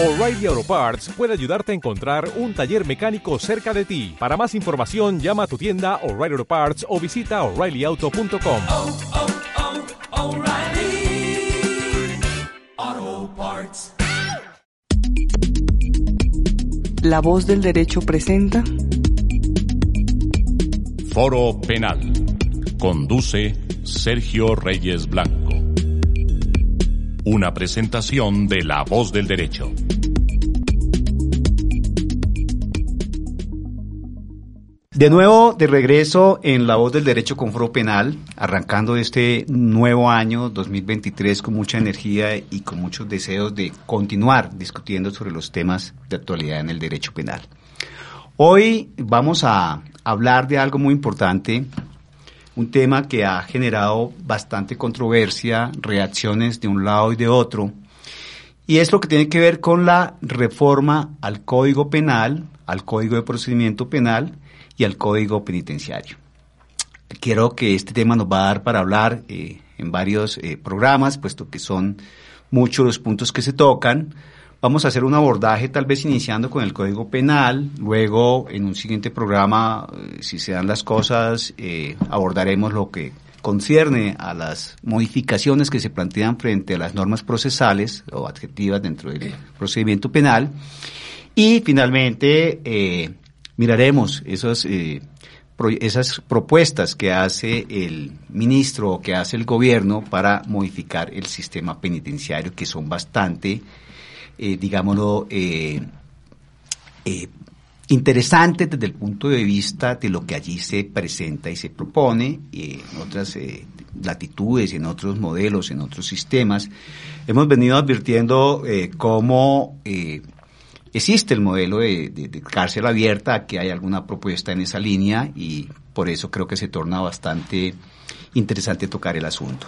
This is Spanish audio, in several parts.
O'Reilly Auto Parts puede ayudarte a encontrar un taller mecánico cerca de ti. Para más información, llama a tu tienda O'Reilly Auto Parts o visita oreillyauto.com. oh, oh, Parts. La voz del derecho presenta Foro Penal. Conduce Sergio Reyes Blanco. Una presentación de La Voz del Derecho. De nuevo, de regreso en La Voz del Derecho con Foro Penal, arrancando este nuevo año 2023 con mucha energía y con muchos deseos de continuar discutiendo sobre los temas de actualidad en el derecho penal. Hoy vamos a hablar de algo muy importante, un tema que ha generado bastante controversia, reacciones de un lado y de otro, y es lo que tiene que ver con la reforma al Código Penal, al Código de Procedimiento Penal y al Código Penitenciario. Quiero que este tema nos va a dar para hablar eh, en varios eh, programas, puesto que son muchos los puntos que se tocan. Vamos a hacer un abordaje tal vez iniciando con el Código Penal, luego en un siguiente programa, eh, si se dan las cosas, eh, abordaremos lo que concierne a las modificaciones que se plantean frente a las normas procesales o adjetivas dentro del procedimiento penal. Y finalmente eh, miraremos esas propuestas que hace el ministro o que hace el gobierno para modificar el sistema penitenciario, que son bastante, eh, digámoslo, eh, eh, interesantes desde el punto de vista de lo que allí se presenta y se propone, eh, en otras latitudes, en otros modelos, en otros sistemas. Hemos venido advirtiendo cómo existe el modelo de, de- de cárcel abierta, que hay alguna propuesta en esa línea y por eso creo que se torna bastante interesante tocar el asunto.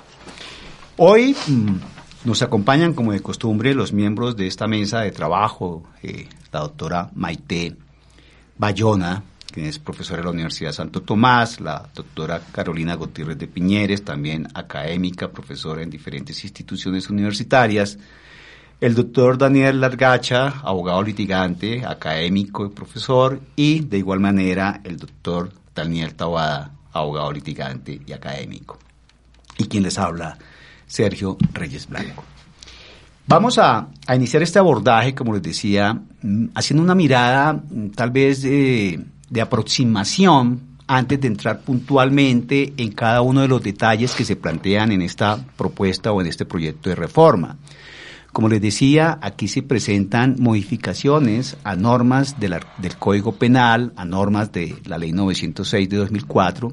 Hoy mm, nos acompañan, como de costumbre, los miembros de esta mesa de trabajo, eh, la doctora Maite Bayona, que es profesora de la Universidad Santo Tomás, la doctora Carolina Gutiérrez de Piñeres, también académica, profesora en diferentes instituciones universitarias, el doctor Daniel Largacha, abogado litigante, académico y profesor, y de igual manera el doctor Daniel Tabada, abogado litigante y académico. Y quien les habla, Sergio Reyes Blanco. Vamos a, a iniciar este abordaje, como les decía, mm, haciendo una mirada mm, tal vez de, de aproximación antes de entrar puntualmente en cada uno de los detalles que se plantean en esta propuesta o en este proyecto de reforma. Como les decía, aquí se presentan modificaciones a normas del Código Penal, a normas de la Ley 906 de 2004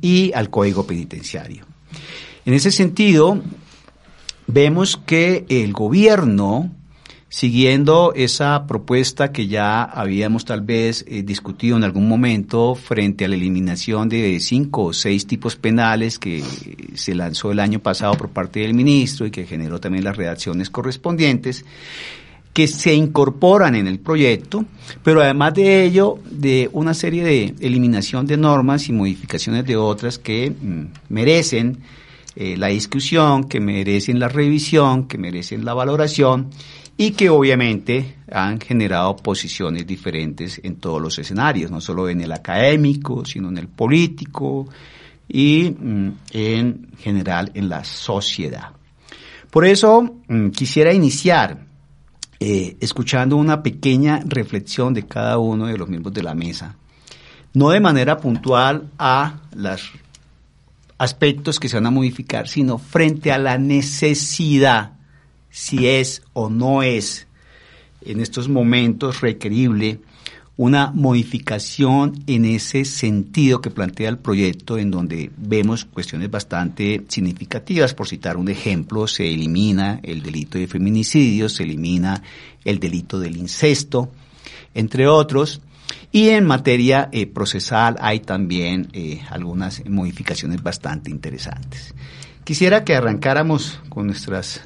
y al Código Penitenciario. En ese sentido, vemos que el gobierno, siguiendo esa propuesta que ya habíamos tal vez eh, discutido en algún momento frente a la eliminación de cinco o seis tipos penales que se lanzó el año pasado por parte del ministro y que generó también las redacciones correspondientes, que se incorporan en el proyecto, pero además de ello, de una serie de eliminación de normas y modificaciones de otras que mm, merecen eh, la discusión, que merecen la revisión, que merecen la valoración y que obviamente han generado posiciones diferentes en todos los escenarios, no solo en el académico, sino en el político y mm, en general en la sociedad. Por eso mm, quisiera iniciar eh, escuchando una pequeña reflexión de cada uno de los miembros de la mesa, no de manera puntual a los aspectos que se van a modificar, sino frente a la necesidad, si es o no es en estos momentos requerible una modificación en ese sentido que plantea el proyecto, en donde vemos cuestiones bastante significativas. Por citar un ejemplo, se elimina el delito de feminicidio, se elimina el delito del incesto, entre otros. Y en materia eh, procesal hay también eh, algunas modificaciones bastante interesantes. Quisiera que arrancáramos con nuestras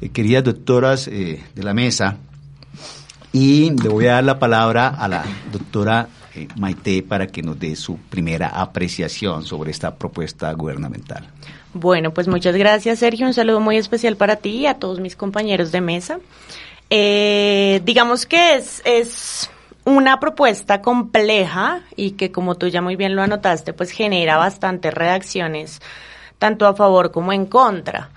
eh, queridas doctoras de la mesa y le voy a dar la palabra a la doctora Maite para que nos dé su primera apreciación sobre esta propuesta gubernamental. Bueno, pues muchas gracias Sergio, un saludo muy especial para ti y a todos mis compañeros de mesa. Digamos que es una propuesta compleja y que como tú ya muy bien lo anotaste, pues genera bastantes reacciones, tanto a favor como en contra.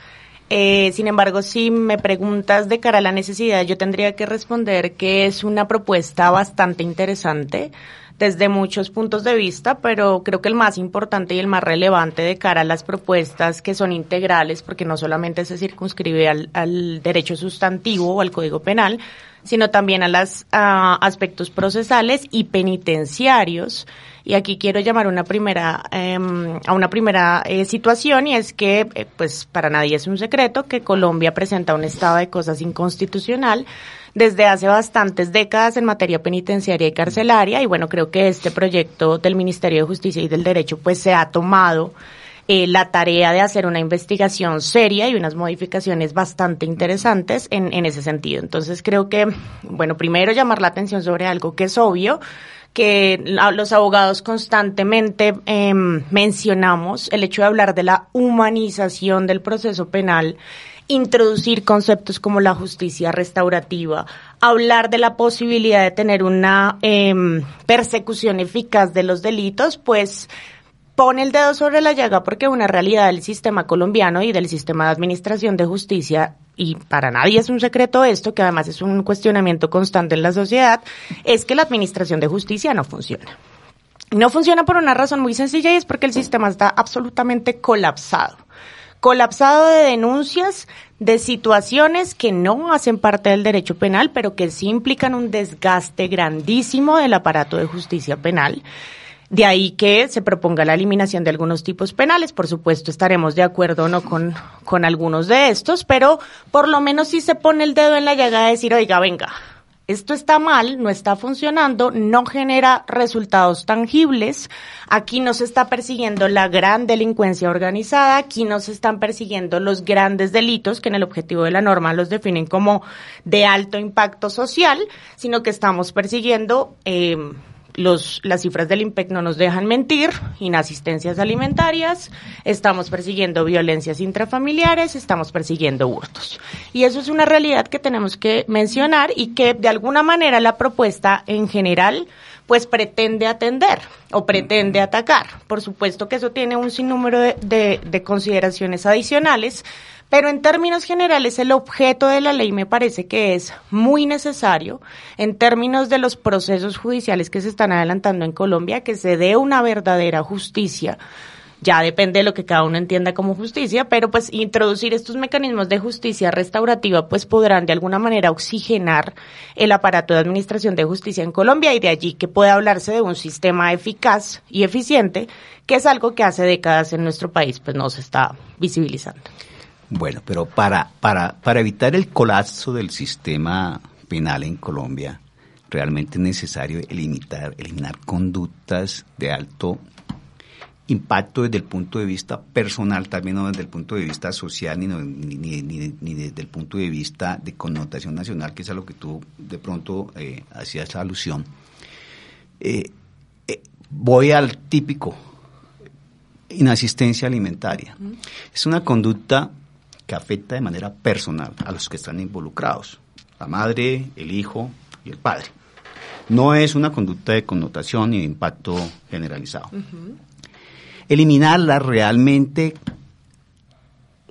Eh, sin embargo, si me preguntas de cara a la necesidad, yo tendría que responder que es una propuesta bastante interesante desde muchos puntos de vista, pero creo que el más importante y el más relevante de cara a las propuestas que son integrales, porque no solamente se circunscribe al, derecho sustantivo o al Código Penal, sino también a los aspectos procesales y penitenciarios. Y aquí quiero llamar una primera, em, a una primera eh, situación y es que, eh, pues para nadie es un secreto que Colombia presenta un estado de cosas inconstitucional desde hace bastantes décadas en materia penitenciaria y carcelaria y bueno, creo que este proyecto del Ministerio de Justicia y del Derecho pues se ha tomado eh, la tarea de hacer una investigación seria y unas modificaciones bastante interesantes en, en ese sentido. Entonces creo que, bueno, primero llamar la atención sobre algo que es obvio, que los abogados constantemente eh, mencionamos, el hecho de hablar de la humanización del proceso penal introducir conceptos como la justicia restaurativa, hablar de la posibilidad de tener una eh, persecución eficaz de los delitos, pues pone el dedo sobre la llaga porque una realidad del sistema colombiano y del sistema de administración de justicia y para nadie es un secreto esto, que además es un cuestionamiento constante en la sociedad, es que la administración de justicia no funciona. No funciona por una razón muy sencilla y es porque el sistema está absolutamente colapsado colapsado de denuncias de situaciones que no hacen parte del derecho penal, pero que sí implican un desgaste grandísimo del aparato de justicia penal. De ahí que se proponga la eliminación de algunos tipos penales. Por supuesto, estaremos de acuerdo o no con, con algunos de estos, pero por lo menos sí se pone el dedo en la llaga de decir, oiga, venga, esto está mal, no está funcionando, no genera resultados tangibles. Aquí no se está persiguiendo la gran delincuencia organizada, aquí no se están persiguiendo los grandes delitos que en el objetivo de la norma los definen como de alto impacto social, sino que estamos persiguiendo eh, los, las cifras del IMPEC no nos dejan mentir, inasistencias alimentarias, estamos persiguiendo violencias intrafamiliares, estamos persiguiendo hurtos. Y eso es una realidad que tenemos que mencionar y que de alguna manera la propuesta en general pues pretende atender o pretende atacar. Por supuesto que eso tiene un sinnúmero de, de, de consideraciones adicionales, pero en términos generales, el objeto de la ley me parece que es muy necesario en términos de los procesos judiciales que se están adelantando en Colombia, que se dé una verdadera justicia. Ya depende de lo que cada uno entienda como justicia, pero pues introducir estos mecanismos de justicia restaurativa pues podrán de alguna manera oxigenar el aparato de administración de justicia en Colombia y de allí que pueda hablarse de un sistema eficaz y eficiente, que es algo que hace décadas en nuestro país pues no se está visibilizando. Bueno, pero para, para, para evitar el colapso del sistema penal en Colombia, realmente es necesario eliminar, eliminar conductas de alto impacto desde el punto de vista personal, también no desde el punto de vista social, ni, ni, ni, ni, desde el punto de vista de connotación nacional, que es a lo que tú de pronto eh, hacías alusión. Eh, eh, voy al típico, inasistencia alimentaria. Es una conducta que afecta de manera personal a los que están involucrados, la madre, el hijo y el padre. No es una conducta de connotación ni de impacto generalizado. Uh -huh. Eliminarla realmente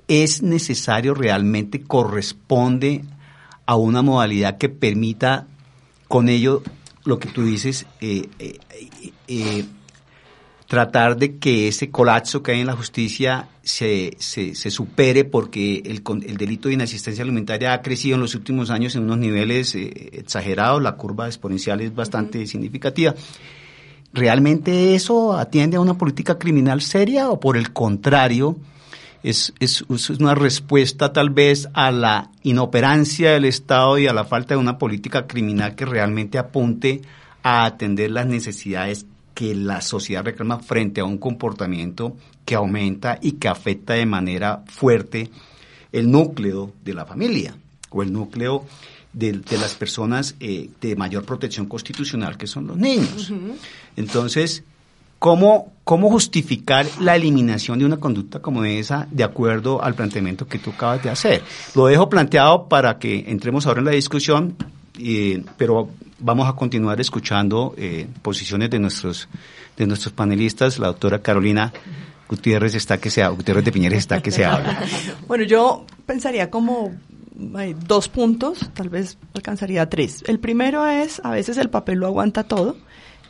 es necesario, realmente corresponde a una modalidad que permita con ello lo que tú dices, eh, eh, eh, tratar de que ese colapso que hay en la justicia se, se, se supere porque el, el, delito de inasistencia alimentaria ha crecido en los últimos años en unos niveles eh, exagerados, la curva exponencial es bastante uh -huh. significativa. ¿Realmente eso atiende a una política criminal seria o por el contrario es, es, es una respuesta tal vez a la inoperancia del Estado y a la falta de una política criminal que realmente apunte a atender las necesidades que la sociedad reclama frente a un comportamiento que aumenta y que afecta de manera fuerte el núcleo de la familia o el núcleo de, de las personas eh, de mayor protección constitucional que son los niños. Uh -huh. Entonces, ¿cómo, ¿cómo justificar la eliminación de una conducta como esa de acuerdo al planteamiento que tú acabas de hacer? Lo dejo planteado para que entremos ahora en la discusión, eh, pero vamos a continuar escuchando eh, posiciones de nuestros, de nuestros panelistas. La doctora Carolina Gutiérrez está que se habla, Gutiérrez de Piñeres está que se habla. Bueno, yo pensaría como eh, dos puntos, tal vez alcanzaría tres. El primero es, a veces el papel lo aguanta todo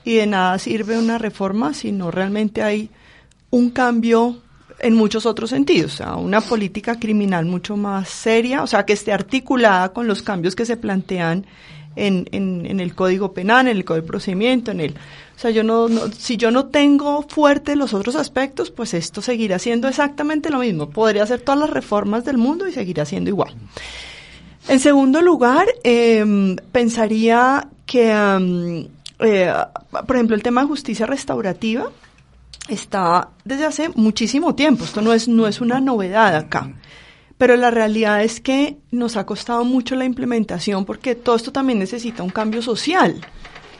y de nada sirve una reforma si no realmente hay un cambio en muchos otros sentidos, sea, una política criminal mucho más seria, o sea, que esté articulada con los cambios que se plantean en, en, en el Código Penal, en el Código de Procedimiento, en el... O sea, yo no, no, si yo no tengo fuerte los otros aspectos, pues esto seguirá siendo exactamente lo mismo. Podría hacer todas las reformas del mundo y seguirá siendo igual. En segundo lugar, eh, pensaría que, um, eh, por ejemplo, el tema de justicia restaurativa está desde hace muchísimo tiempo. Esto no es, no es una novedad acá. Pero la realidad es que nos ha costado mucho la implementación porque todo esto también necesita un cambio social.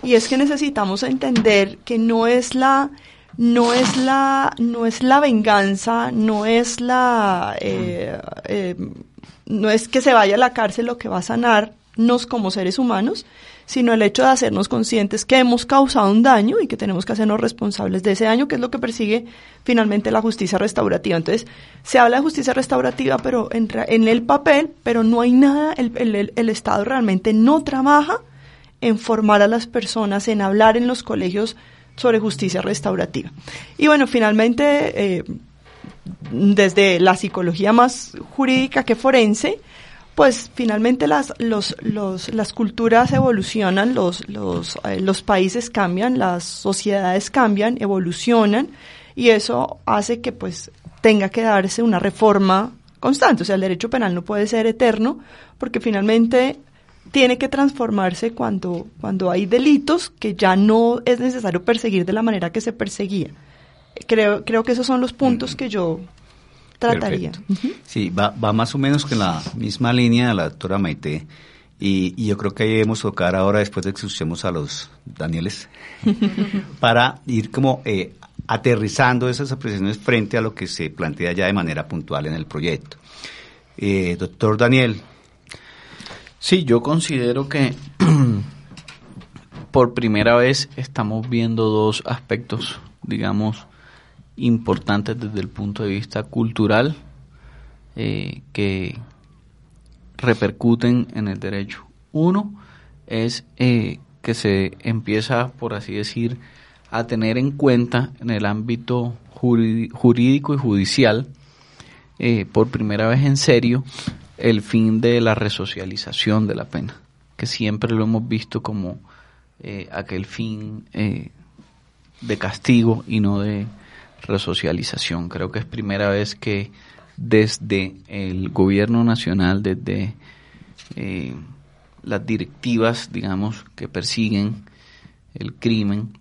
Y es que necesitamos entender que no es la no es la no es la venganza, no es la eh, eh, no es que se vaya a la cárcel lo que va a sanarnos como seres humanos, sino el hecho de hacernos conscientes que hemos causado un daño y que tenemos que hacernos responsables de ese daño, que es lo que persigue finalmente la justicia restaurativa. Entonces, se habla de justicia restaurativa, pero en, en el papel, pero no hay nada, el, el, Estado realmente no trabaja en formar a las personas, en hablar en los colegios sobre justicia restaurativa. Y bueno, finalmente, eh, desde la psicología más jurídica que forense, pues finalmente las, los, los, las culturas evolucionan, los, los, eh, los países cambian, las sociedades cambian, evolucionan, y eso hace que pues tenga que darse una reforma constante. O sea, el derecho penal no puede ser eterno, porque finalmente tiene que transformarse cuando, cuando hay delitos que ya no es necesario perseguir de la manera que se perseguía. Creo, creo que esos son los puntos que yo trataría. Sí, va, va más o menos con la misma línea de la doctora Maite. Y, y, yo creo que ahí debemos tocar ahora, después de que escuchemos a los Danieles, para ir como eh, aterrizando esas apreciaciones frente a lo que se plantea ya de manera puntual en el proyecto. Eh, doctor Daniel, Sí, yo considero que por primera vez estamos viendo dos aspectos, digamos, importantes desde el punto de vista cultural eh, que repercuten en el derecho. Uno es eh, que se empieza, por así decir, a tener en cuenta en el ámbito jurídico y judicial, eh, por primera vez en serio, el fin de la resocialización de la pena, que siempre lo hemos visto como aquel fin de castigo y no de resocialización. Creo que es primera vez que desde el gobierno nacional, desde eh, las directivas, digamos, que persiguen el crimen,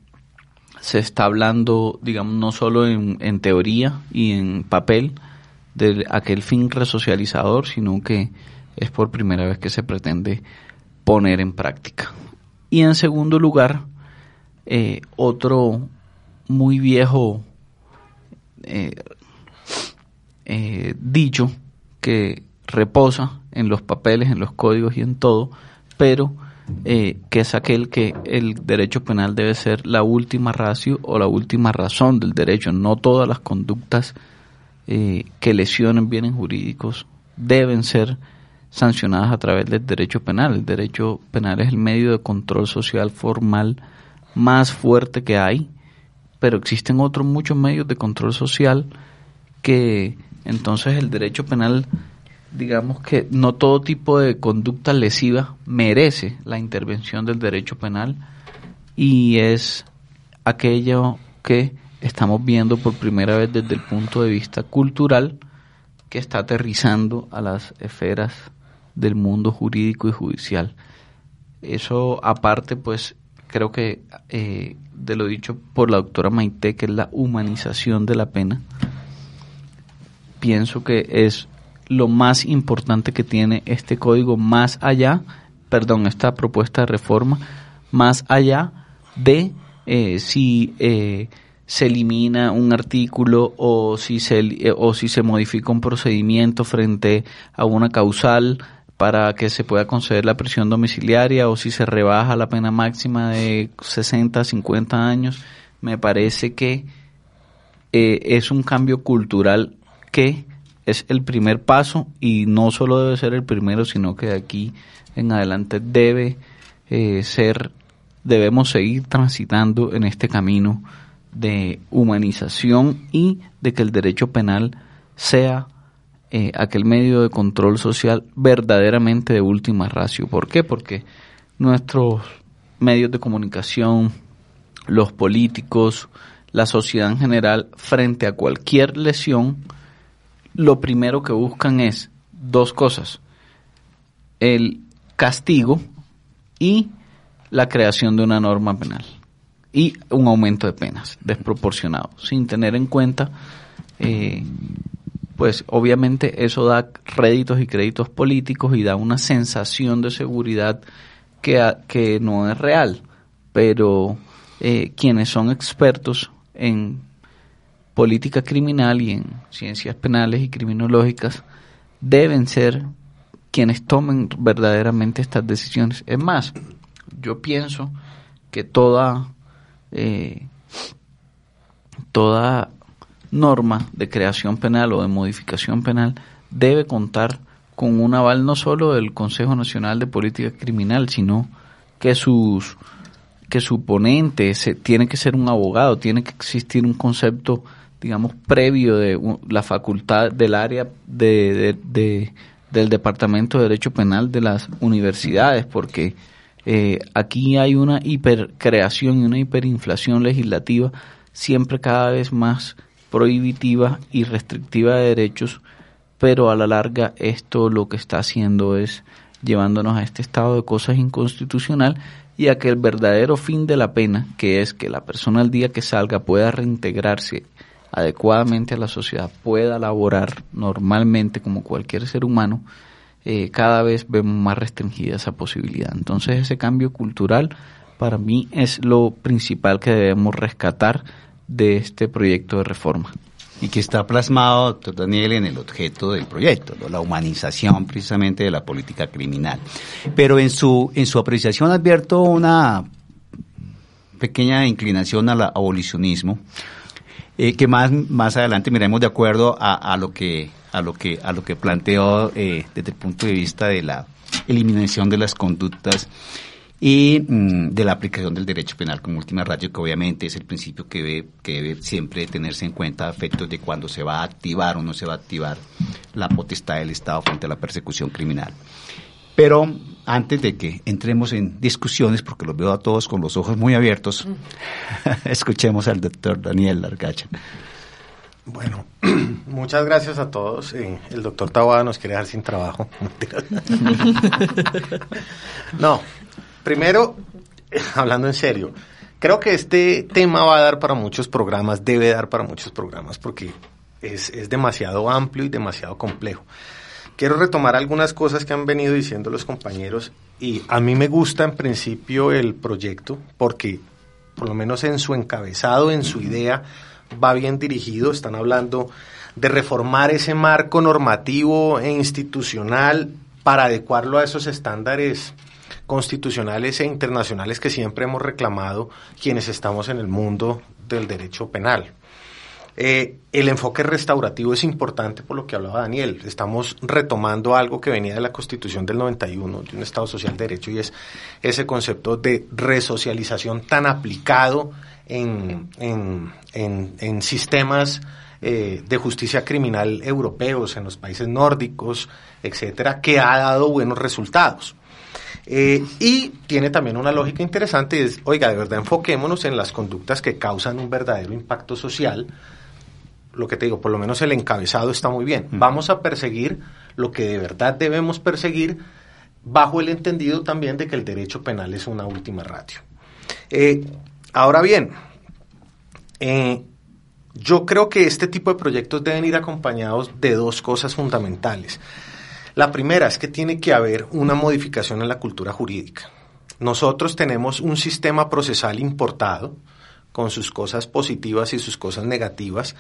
se está hablando, digamos, no solo en, teoría y en papel, de aquel fin resocializador, sino que es por primera vez que se pretende poner en práctica. Y en segundo lugar, eh, otro muy viejo eh, eh, dicho que reposa en los papeles, en los códigos y en todo, pero que es aquel que el derecho penal debe ser la última ratio o la última razón del derecho. No todas las conductas eh, que lesionen bienes jurídicos deben ser sancionadas a través del derecho penal. El derecho penal es el medio de control social formal más fuerte que hay, pero existen otros muchos medios de control social que entonces el derecho penal, digamos que no todo tipo de conducta lesiva merece la intervención del derecho penal y es aquello que estamos viendo por primera vez desde el punto de vista cultural que está aterrizando a las esferas del mundo jurídico y judicial. Eso aparte, pues creo que eh, de lo dicho por la doctora Maite, que es la humanización de la pena, pienso que es lo más importante que tiene este código más allá, perdón, esta propuesta de reforma, más allá de eh, si eh, se elimina un artículo o si se, eh, o si se modifica un procedimiento frente a una causal para que se pueda conceder la prisión domiciliaria o si se rebaja la pena máxima de 60 a 50 años, me parece que eh, es un cambio cultural que es el primer paso y no solo debe ser el primero, sino que de aquí en adelante debe eh, ser, debemos seguir transitando en este camino de humanización y de que el derecho penal sea eh, aquel medio de control social verdaderamente de última ratio. ¿Por qué? Porque nuestros medios de comunicación, los políticos, la sociedad en general, frente a cualquier lesión, lo primero que buscan es dos cosas. El castigo y la creación de una norma penal y un aumento de penas desproporcionado, sin tener en cuenta, eh, pues obviamente eso da réditos y créditos políticos y da una sensación de seguridad que, que no es real, pero eh, quienes son expertos en política criminal y en ciencias penales y criminológicas deben ser quienes tomen verdaderamente estas decisiones. Es más, yo pienso que toda eh, toda norma de creación penal o de modificación penal debe contar con un aval no solo del Consejo Nacional de Política Criminal, sino que sus que su ponente se, tiene que ser un abogado, tiene que existir un concepto, digamos, previo de la facultad del área de, del Departamento de Derecho Penal de las universidades, porque eh, aquí hay una hipercreación y una hiperinflación legislativa siempre cada vez más prohibitiva y restrictiva de derechos, pero a la larga esto lo que está haciendo es llevándonos a este estado de cosas inconstitucional y a que el verdadero fin de la pena, que es que la persona al día que salga pueda reintegrarse adecuadamente a la sociedad, pueda laborar normalmente como cualquier ser humano, eh, cada vez vemos más restringida esa posibilidad. Entonces ese cambio cultural para mí es lo principal que debemos rescatar de este proyecto de reforma. Y que está plasmado, doctor Daniel, en el objeto del proyecto, la humanización precisamente de la política criminal. Pero en su, en su apreciación advierto una pequeña inclinación al abolicionismo, eh, que más, más adelante miremos de acuerdo a, a lo que a lo que a lo que planteó eh, desde el punto de vista de la eliminación de las conductas y mm, de la aplicación del derecho penal como última ratio, que obviamente es el principio que debe, que debe siempre tenerse en cuenta a efectos de cuando se va a activar o no se va a activar la potestad del Estado frente a la persecución criminal. Pero antes de que entremos en discusiones, porque los veo a todos con los ojos muy abiertos, escuchemos al doctor Daniel Largacha. Bueno, muchas gracias a todos. Eh, el doctor Tawada nos quiere dejar sin trabajo. no, primero, hablando en serio, creo que este tema va a dar para muchos programas, debe dar para muchos programas, porque es, es demasiado amplio y demasiado complejo. Quiero retomar algunas cosas que han venido diciendo los compañeros y a mí me gusta en principio el proyecto porque por lo menos en su encabezado, en su idea, va bien dirigido, están hablando de reformar ese marco normativo e institucional para adecuarlo a esos estándares constitucionales e internacionales que siempre hemos reclamado quienes estamos en el mundo del derecho penal. Eh, el enfoque restaurativo es importante por lo que hablaba Daniel. Estamos retomando algo que venía de la Constitución del 91, de un Estado social de derecho, y es ese concepto de resocialización tan aplicado en, en, sistemas eh, de justicia criminal europeos, en los países nórdicos, etcétera, que ha dado buenos resultados. Eh, y tiene también una lógica interesante, es, oiga, de verdad enfoquémonos en las conductas que causan un verdadero impacto social. Lo que te digo, por lo menos el encabezado está muy bien. Vamos a perseguir lo que de verdad debemos perseguir bajo el entendido también de que el derecho penal es una última ratio. Eh, Ahora bien, eh, yo creo que este tipo de proyectos deben ir acompañados de dos cosas fundamentales. La primera es que tiene que haber una modificación en la cultura jurídica. Nosotros tenemos un sistema procesal importado, con sus cosas positivas y sus cosas negativas.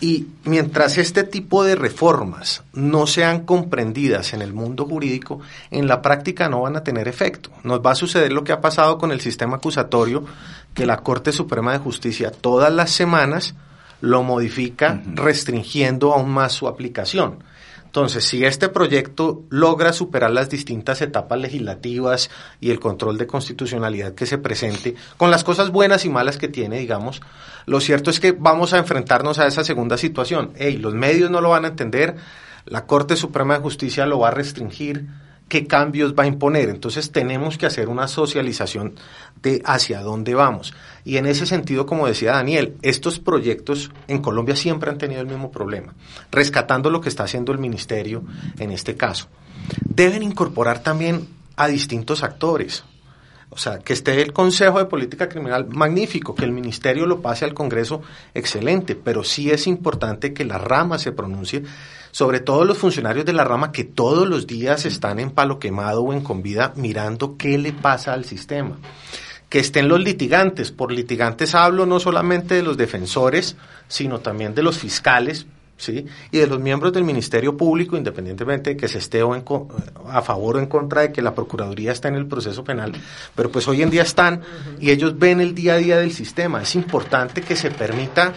Y mientras este tipo de reformas no sean comprendidas en el mundo jurídico, en la práctica no van a tener efecto. Nos va a suceder lo que ha pasado con el sistema acusatorio, que la Corte Suprema de Justicia todas las semanas lo modifica restringiendo aún más su aplicación. Entonces, si este proyecto logra superar las distintas etapas legislativas y el control de constitucionalidad que se presente, con las cosas buenas y malas que tiene, digamos, lo cierto es que vamos a enfrentarnos a esa segunda situación. Ey, los medios no lo van a entender, la Corte Suprema de Justicia lo va a restringir, qué cambios va a imponer. Entonces tenemos que hacer una socialización de hacia dónde vamos. Y en ese sentido, como decía Daniel, estos proyectos en Colombia siempre han tenido el mismo problema, rescatando lo que está haciendo el ministerio en este caso. Deben incorporar también a distintos actores. O sea, que esté el Consejo de Política Criminal, magnífico, que el Ministerio lo pase al Congreso, excelente, pero sí es importante que la rama se pronuncie, sobre todo los funcionarios de la rama que todos los días están en palo quemado o en convida mirando qué le pasa al sistema. Que estén los litigantes, por litigantes hablo no solamente de los defensores, sino también de los fiscales, ¿sí? y de los miembros del Ministerio Público, independientemente de que se esté o en a favor o en contra de que la Procuraduría está en el proceso penal, pero pues hoy en día están y ellos ven el día a día del sistema. Es importante que se permita,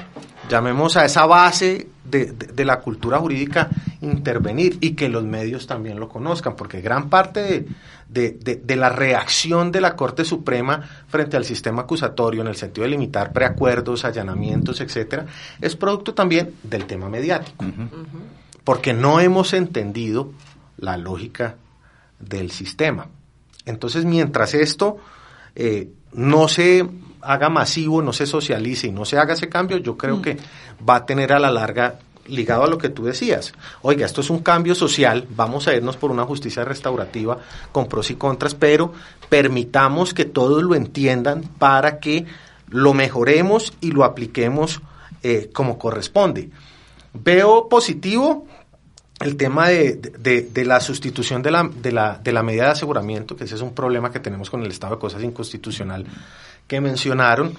llamemos a esa base de, de- de la cultura jurídica, intervenir y que los medios también lo conozcan, porque gran parte de, de- de- de la reacción de la Corte Suprema frente al sistema acusatorio en el sentido de limitar preacuerdos, allanamientos, etcétera, es producto también del tema mediático, porque no hemos entendido la lógica del sistema. Entonces, mientras esto eh, no se haga masivo, no se socialice y no se haga ese cambio, yo creo que va a tener a la larga ligado a lo que tú decías. Oiga, esto es un cambio social, vamos a irnos por una justicia restaurativa con pros y contras, pero permitamos que todos lo entiendan para que lo mejoremos y lo apliquemos eh, como corresponde. Veo positivo el tema de, de- de la sustitución de la, de, la, de la medida de aseguramiento, que ese es un problema que tenemos con el estado de cosas inconstitucional que mencionaron.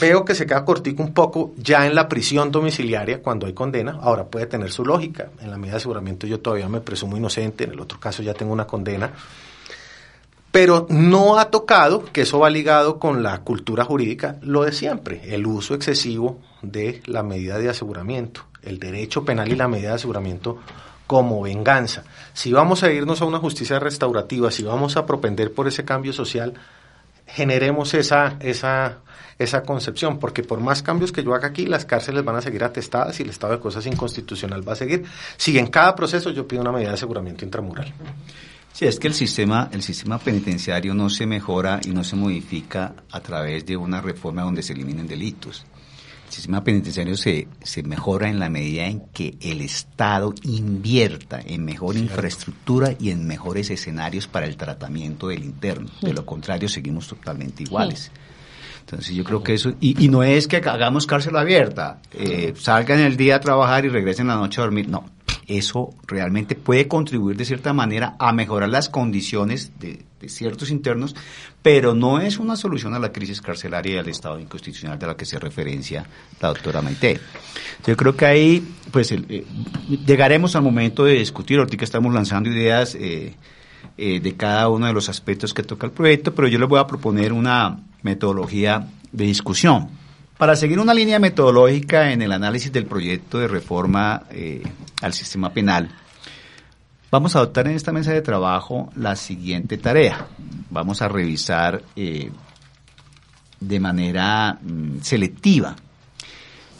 Veo que se queda cortico un poco ya en la prisión domiciliaria cuando hay condena. Ahora puede tener su lógica. En la medida de aseguramiento yo todavía me presumo inocente, en el otro caso ya tengo una condena. Pero no ha tocado, que eso va ligado con la cultura jurídica, lo de siempre, el uso excesivo de la medida de aseguramiento, el derecho penal y la medida de aseguramiento como venganza. Si vamos a irnos a una justicia restaurativa, si vamos a propender por ese cambio social, generemos esa, esa, esa concepción, porque por más cambios que yo haga aquí, las cárceles van a seguir atestadas y el estado de cosas inconstitucional va a seguir. Si en cada proceso yo pido una medida de aseguramiento intramural. Sí, es que el sistema, el sistema penitenciario no se mejora y no se modifica a través de una reforma donde se eliminen delitos. Sistema penitenciario se, se mejora en la medida en que el Estado invierta en mejor infraestructura y en mejores escenarios para el tratamiento del interno. De lo contrario, seguimos totalmente iguales. Entonces yo creo que eso, y, y no es que hagamos cárcel abierta, eh, salgan el día a trabajar y regresen la noche a dormir, no, eso realmente puede contribuir de cierta manera a mejorar las condiciones de, ciertos internos, pero no es una solución a la crisis carcelaria y al estado inconstitucional de la que se referencia la doctora Maite. Yo creo que ahí, pues, eh, llegaremos al momento de discutir, ahorita estamos lanzando ideas eh, eh, de cada uno de los aspectos que toca el proyecto, pero yo les voy a proponer una metodología de discusión. Para seguir una línea metodológica en el análisis del proyecto de reforma eh, al sistema penal, vamos a adoptar en esta mesa de trabajo la siguiente tarea. Vamos a revisar eh, de manera mm, selectiva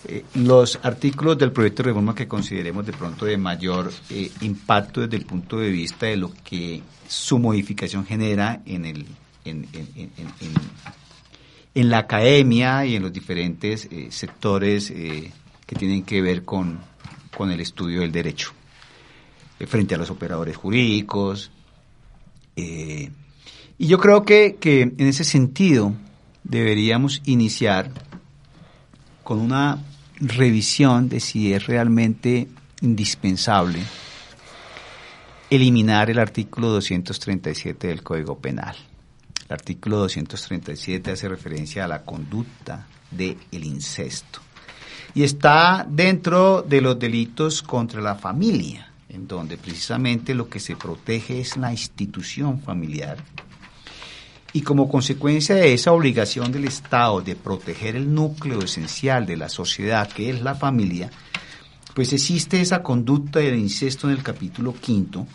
eh, los artículos del proyecto de reforma que consideremos de pronto de mayor impacto desde el punto de vista de lo que su modificación genera en el en- la academia y en los diferentes eh, sectores eh, que tienen que ver con, con el estudio del derecho, eh, frente a los operadores jurídicos. y yo creo que, que en ese sentido deberíamos iniciar con una revisión de si es realmente indispensable eliminar el artículo 237 del Código Penal. El artículo 237 hace referencia a la conducta del incesto. Y está dentro de los delitos contra la familia, en donde precisamente lo que se protege es la institución familiar. Y como consecuencia de esa obligación del Estado de proteger el núcleo esencial de la sociedad, que es la familia, pues existe esa conducta del incesto en el capítulo quinto,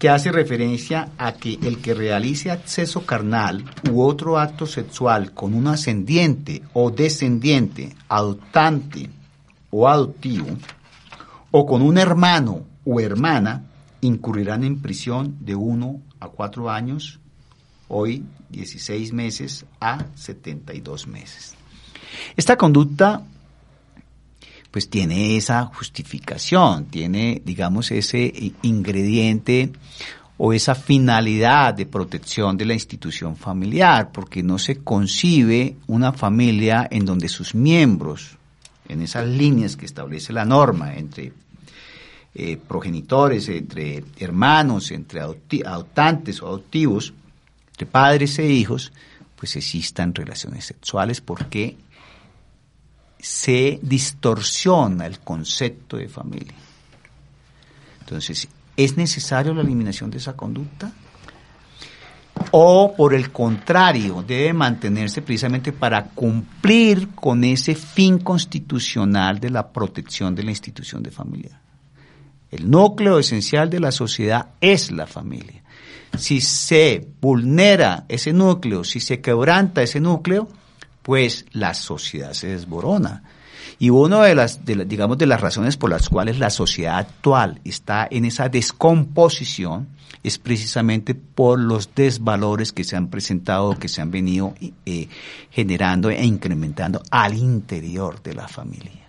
que hace referencia a que el que realice acceso carnal u otro acto sexual con un ascendiente o descendiente, adoptante o adoptivo, o con un hermano o hermana, incurrirán en prisión de 1 a 4 años, hoy 16 meses a 72 meses. Esta conducta pues tiene esa justificación, tiene, digamos, ese ingrediente o esa finalidad de protección de la institución familiar, porque no se concibe una familia en donde sus miembros, en esas líneas que establece la norma entre eh, progenitores, entre hermanos, entre adoptantes o adoptivos, entre padres e hijos, pues existan relaciones sexuales porque se distorsiona el concepto de familia. Entonces, ¿es necesario la eliminación de esa conducta? O por el contrario, debe mantenerse precisamente para cumplir con ese fin constitucional de la protección de la institución de familia. El núcleo esencial de la sociedad es la familia. Si se vulnera ese núcleo, si se quebranta ese núcleo, pues la sociedad se desborona. Y una de las, digamos, de las razones por las cuales la sociedad actual está en esa descomposición es precisamente por los desvalores que se han presentado, que se han venido eh, generando e incrementando al interior de la familia.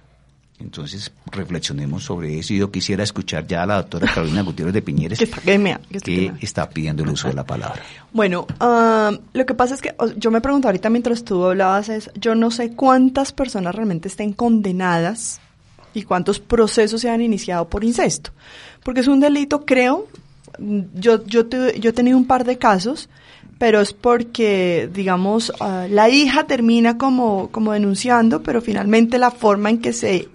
Entonces, reflexionemos sobre eso. Y yo quisiera escuchar ya a la doctora Carolina Gutiérrez de Piñeres, que, está, pidiendo el uso de la palabra. Bueno, ah, lo que pasa es que yo me pregunto ahorita mientras tú hablabas, es, yo no sé cuántas personas realmente estén condenadas y cuántos procesos se han iniciado por incesto. Porque es un delito, creo, yo, yo, yo he tenido un par de casos, pero es porque, digamos, ah, la hija termina como, como denunciando, pero finalmente la forma en que se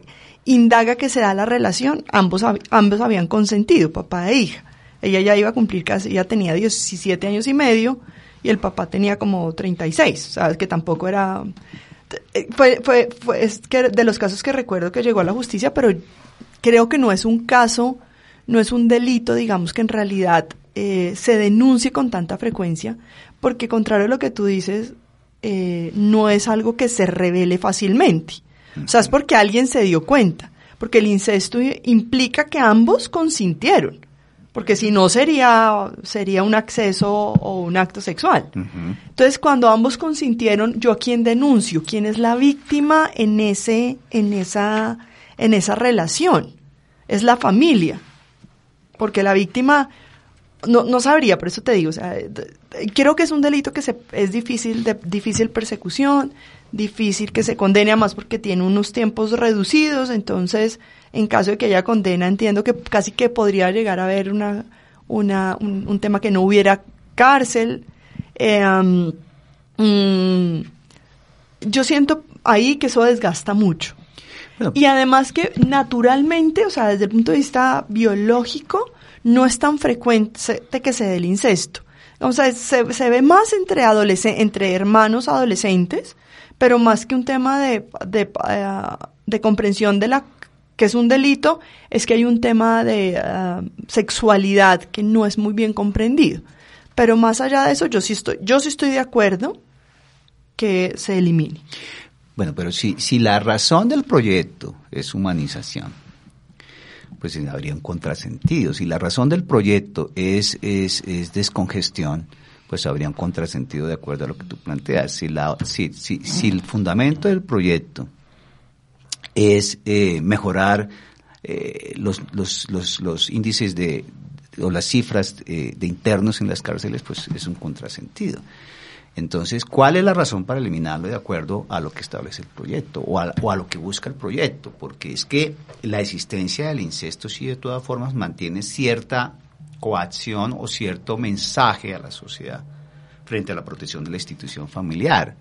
indaga que se da la relación, ambos, ambos habían consentido, papá e hija. Ella ya iba a cumplir casi, ya tenía 17 años y medio y el papá tenía como 36, sabes que tampoco era... Eh, fue, fue, fue es que de los casos que recuerdo que llegó a la justicia, pero creo que no es un caso, no es un delito, digamos, que en realidad eh, se denuncie con tanta frecuencia, porque contrario a lo que tú dices, eh, no es algo que se revele fácilmente. O sea, es porque alguien se dio cuenta, porque el incesto implica que ambos consintieron, porque si no sería, sería un acceso o un acto sexual. Entonces, cuando ambos consintieron, ¿yo a quién denuncio? ¿Quién es la víctima en, ese, en, esa, en esa relación? Es la familia, porque la víctima no, no sabría, por eso te digo, o sea, creo que es un delito que se, es difícil, de difícil persecución, difícil que se condene a más porque tiene unos tiempos reducidos, entonces en caso de que haya condena entiendo que casi que podría llegar a haber una, una, un, tema que no hubiera cárcel. Eh, mm, yo siento ahí que eso desgasta mucho. Y además que naturalmente, o sea, desde el punto de vista biológico, no es tan frecuente que se dé el incesto. O sea, se, se ve más entre, entre hermanos adolescentes, pero más que un tema de, de, eh, de comprensión de la que es un delito, es que hay un tema de eh, sexualidad que no es muy bien comprendido. Pero más allá de eso, yo sí estoy, yo sí estoy de acuerdo que se elimine. Bueno, pero si, si la razón del proyecto es humanización, pues habría un contrasentido. Si la razón del proyecto es, es, es descongestión, pues habría un contrasentido de acuerdo a lo que tú planteas. Si, la, si, si, si el fundamento del proyecto es eh, mejorar eh, los, los, los, los, índices de, o las cifras eh, de internos en las cárceles, pues es un contrasentido. Entonces, ¿cuál es la razón para eliminarlo de acuerdo a lo que establece el proyecto o a, o a, lo que busca el proyecto? Porque es que la existencia del incesto sí de todas formas mantiene cierta coacción o cierto mensaje a la sociedad. frente a la protección de la institución familiar.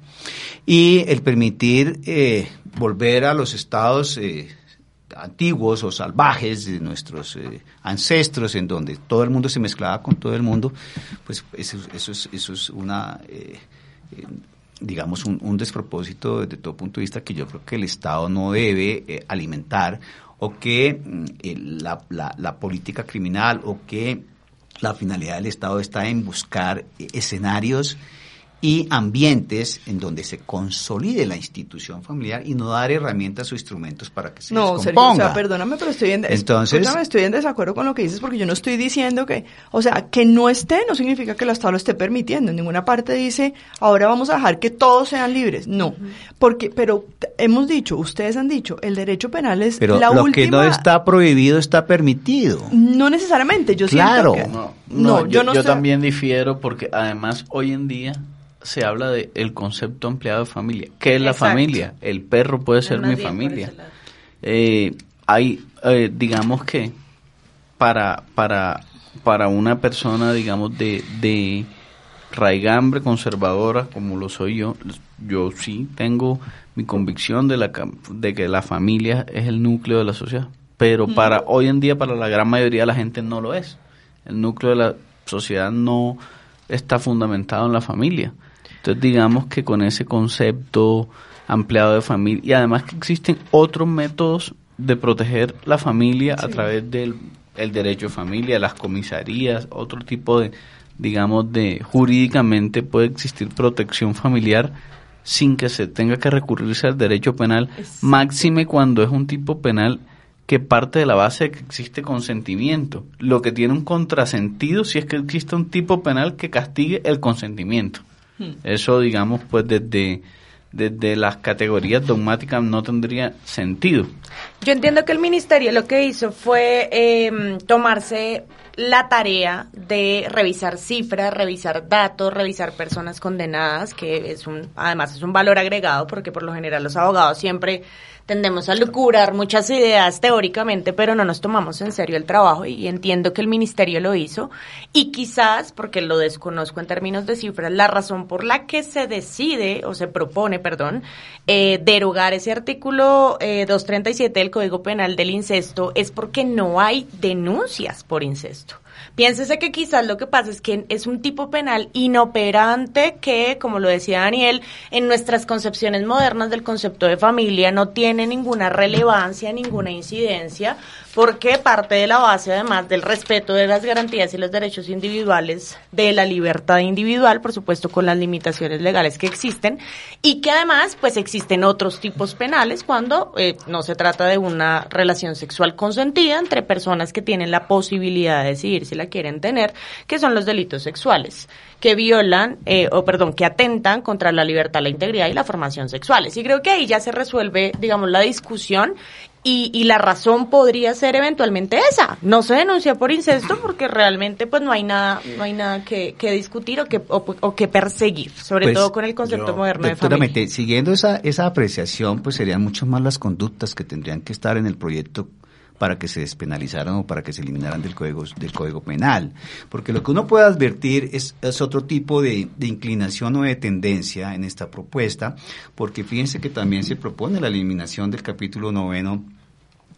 Y el permitir eh, volver a los estados eh, antiguos o salvajes de nuestros eh, ancestros, en donde todo el mundo se mezclaba con todo el mundo, pues eso, es, eso es una... digamos, un, un despropósito desde todo punto de vista que yo creo que el Estado no debe alimentar o que mm, eh, la, la- la política criminal o que la finalidad del Estado está en buscar eh, escenarios y ambientes en donde se consolide la institución familiar y no dar herramientas o instrumentos para que se No, Sergio, o descomponga. sea, perdóname, pero estoy en, Entonces- escúchame, estoy en desacuerdo con lo que dices porque yo no estoy diciendo que, o sea, que no esté no significa que el Estado lo esté permitiendo. En ninguna parte dice, ahora vamos a dejar que todos sean libres. No, porque, pero hemos dicho, ustedes han dicho, el derecho penal es Pero la lo última. que no está prohibido está permitido. No necesariamente, yo Claro. siento que No, no, no, yo, yo, no yo estoy- también difiero porque además hoy en día se habla de el concepto ampliado de familia. ¿Qué es la Exacto. familia? El perro puede ser mi familia. Eh, hay, eh, digamos que para, para, para una persona, digamos, de, de raigambre conservadora, como lo soy yo, yo sí tengo mi convicción de, la, de que la familia es el núcleo de la sociedad. Pero para hoy en día, para la gran mayoría de la gente no lo es. El núcleo de la sociedad no está fundamentado en la familia. Entonces digamos que con ese concepto ampliado de familia y además que existen otros métodos de proteger la familia a través del el derecho de familia, las comisarías, otro tipo de, digamos, de jurídicamente puede existir protección familiar sin que se tenga que recurrirse al derecho penal, máxime cuando es un tipo penal que parte de la base de que existe consentimiento, lo que tiene un contrasentido si es que existe un tipo penal que castigue el consentimiento. Eso, digamos, pues desde, desde las categorías dogmáticas no tendría sentido. Yo entiendo que el ministerio lo que hizo fue eh, tomarse la tarea de revisar cifras, revisar datos, revisar personas condenadas, que es un, además es un valor agregado, porque por lo general los abogados siempre tendemos a lucurar muchas ideas teóricamente, pero no nos tomamos en serio el trabajo y entiendo que el ministerio lo hizo y quizás, porque lo desconozco en términos de cifras, la razón por la que se decide o se propone, perdón, eh, derogar ese artículo eh, 237 del Código Penal del incesto es porque no hay denuncias por incesto. Piénsese que quizás lo que pasa es que es un tipo penal inoperante que, como lo decía Daniel, en nuestras concepciones modernas del concepto de familia no tiene ninguna relevancia, ninguna incidencia, porque parte de la base además del respeto de las garantías y los derechos individuales, de la libertad individual, por supuesto con las limitaciones legales que existen, y que además pues existen otros tipos penales cuando eh, no se trata de una relación sexual consentida entre personas que tienen la posibilidad de decidir si la quieren tener, que son los delitos sexuales, que violan, eh, o perdón, que atentan contra la libertad, la integridad y la formación sexuales. Y creo que ahí ya se resuelve, digamos, la discusión y, y la razón podría ser eventualmente esa. No se denuncia por incesto porque realmente pues no hay nada, no hay nada que, que discutir o que, o, o que perseguir, sobre Pues, todo con el concepto yo- moderno de familia. Siguiendo esa, esa apreciación, pues serían mucho más las conductas que tendrían que estar en el proyecto para que se despenalizaran o para que se eliminaran del código, del código penal. Porque lo que uno puede advertir es, es otro tipo de, de inclinación o de tendencia en esta propuesta, porque fíjense que también se propone la eliminación del capítulo noveno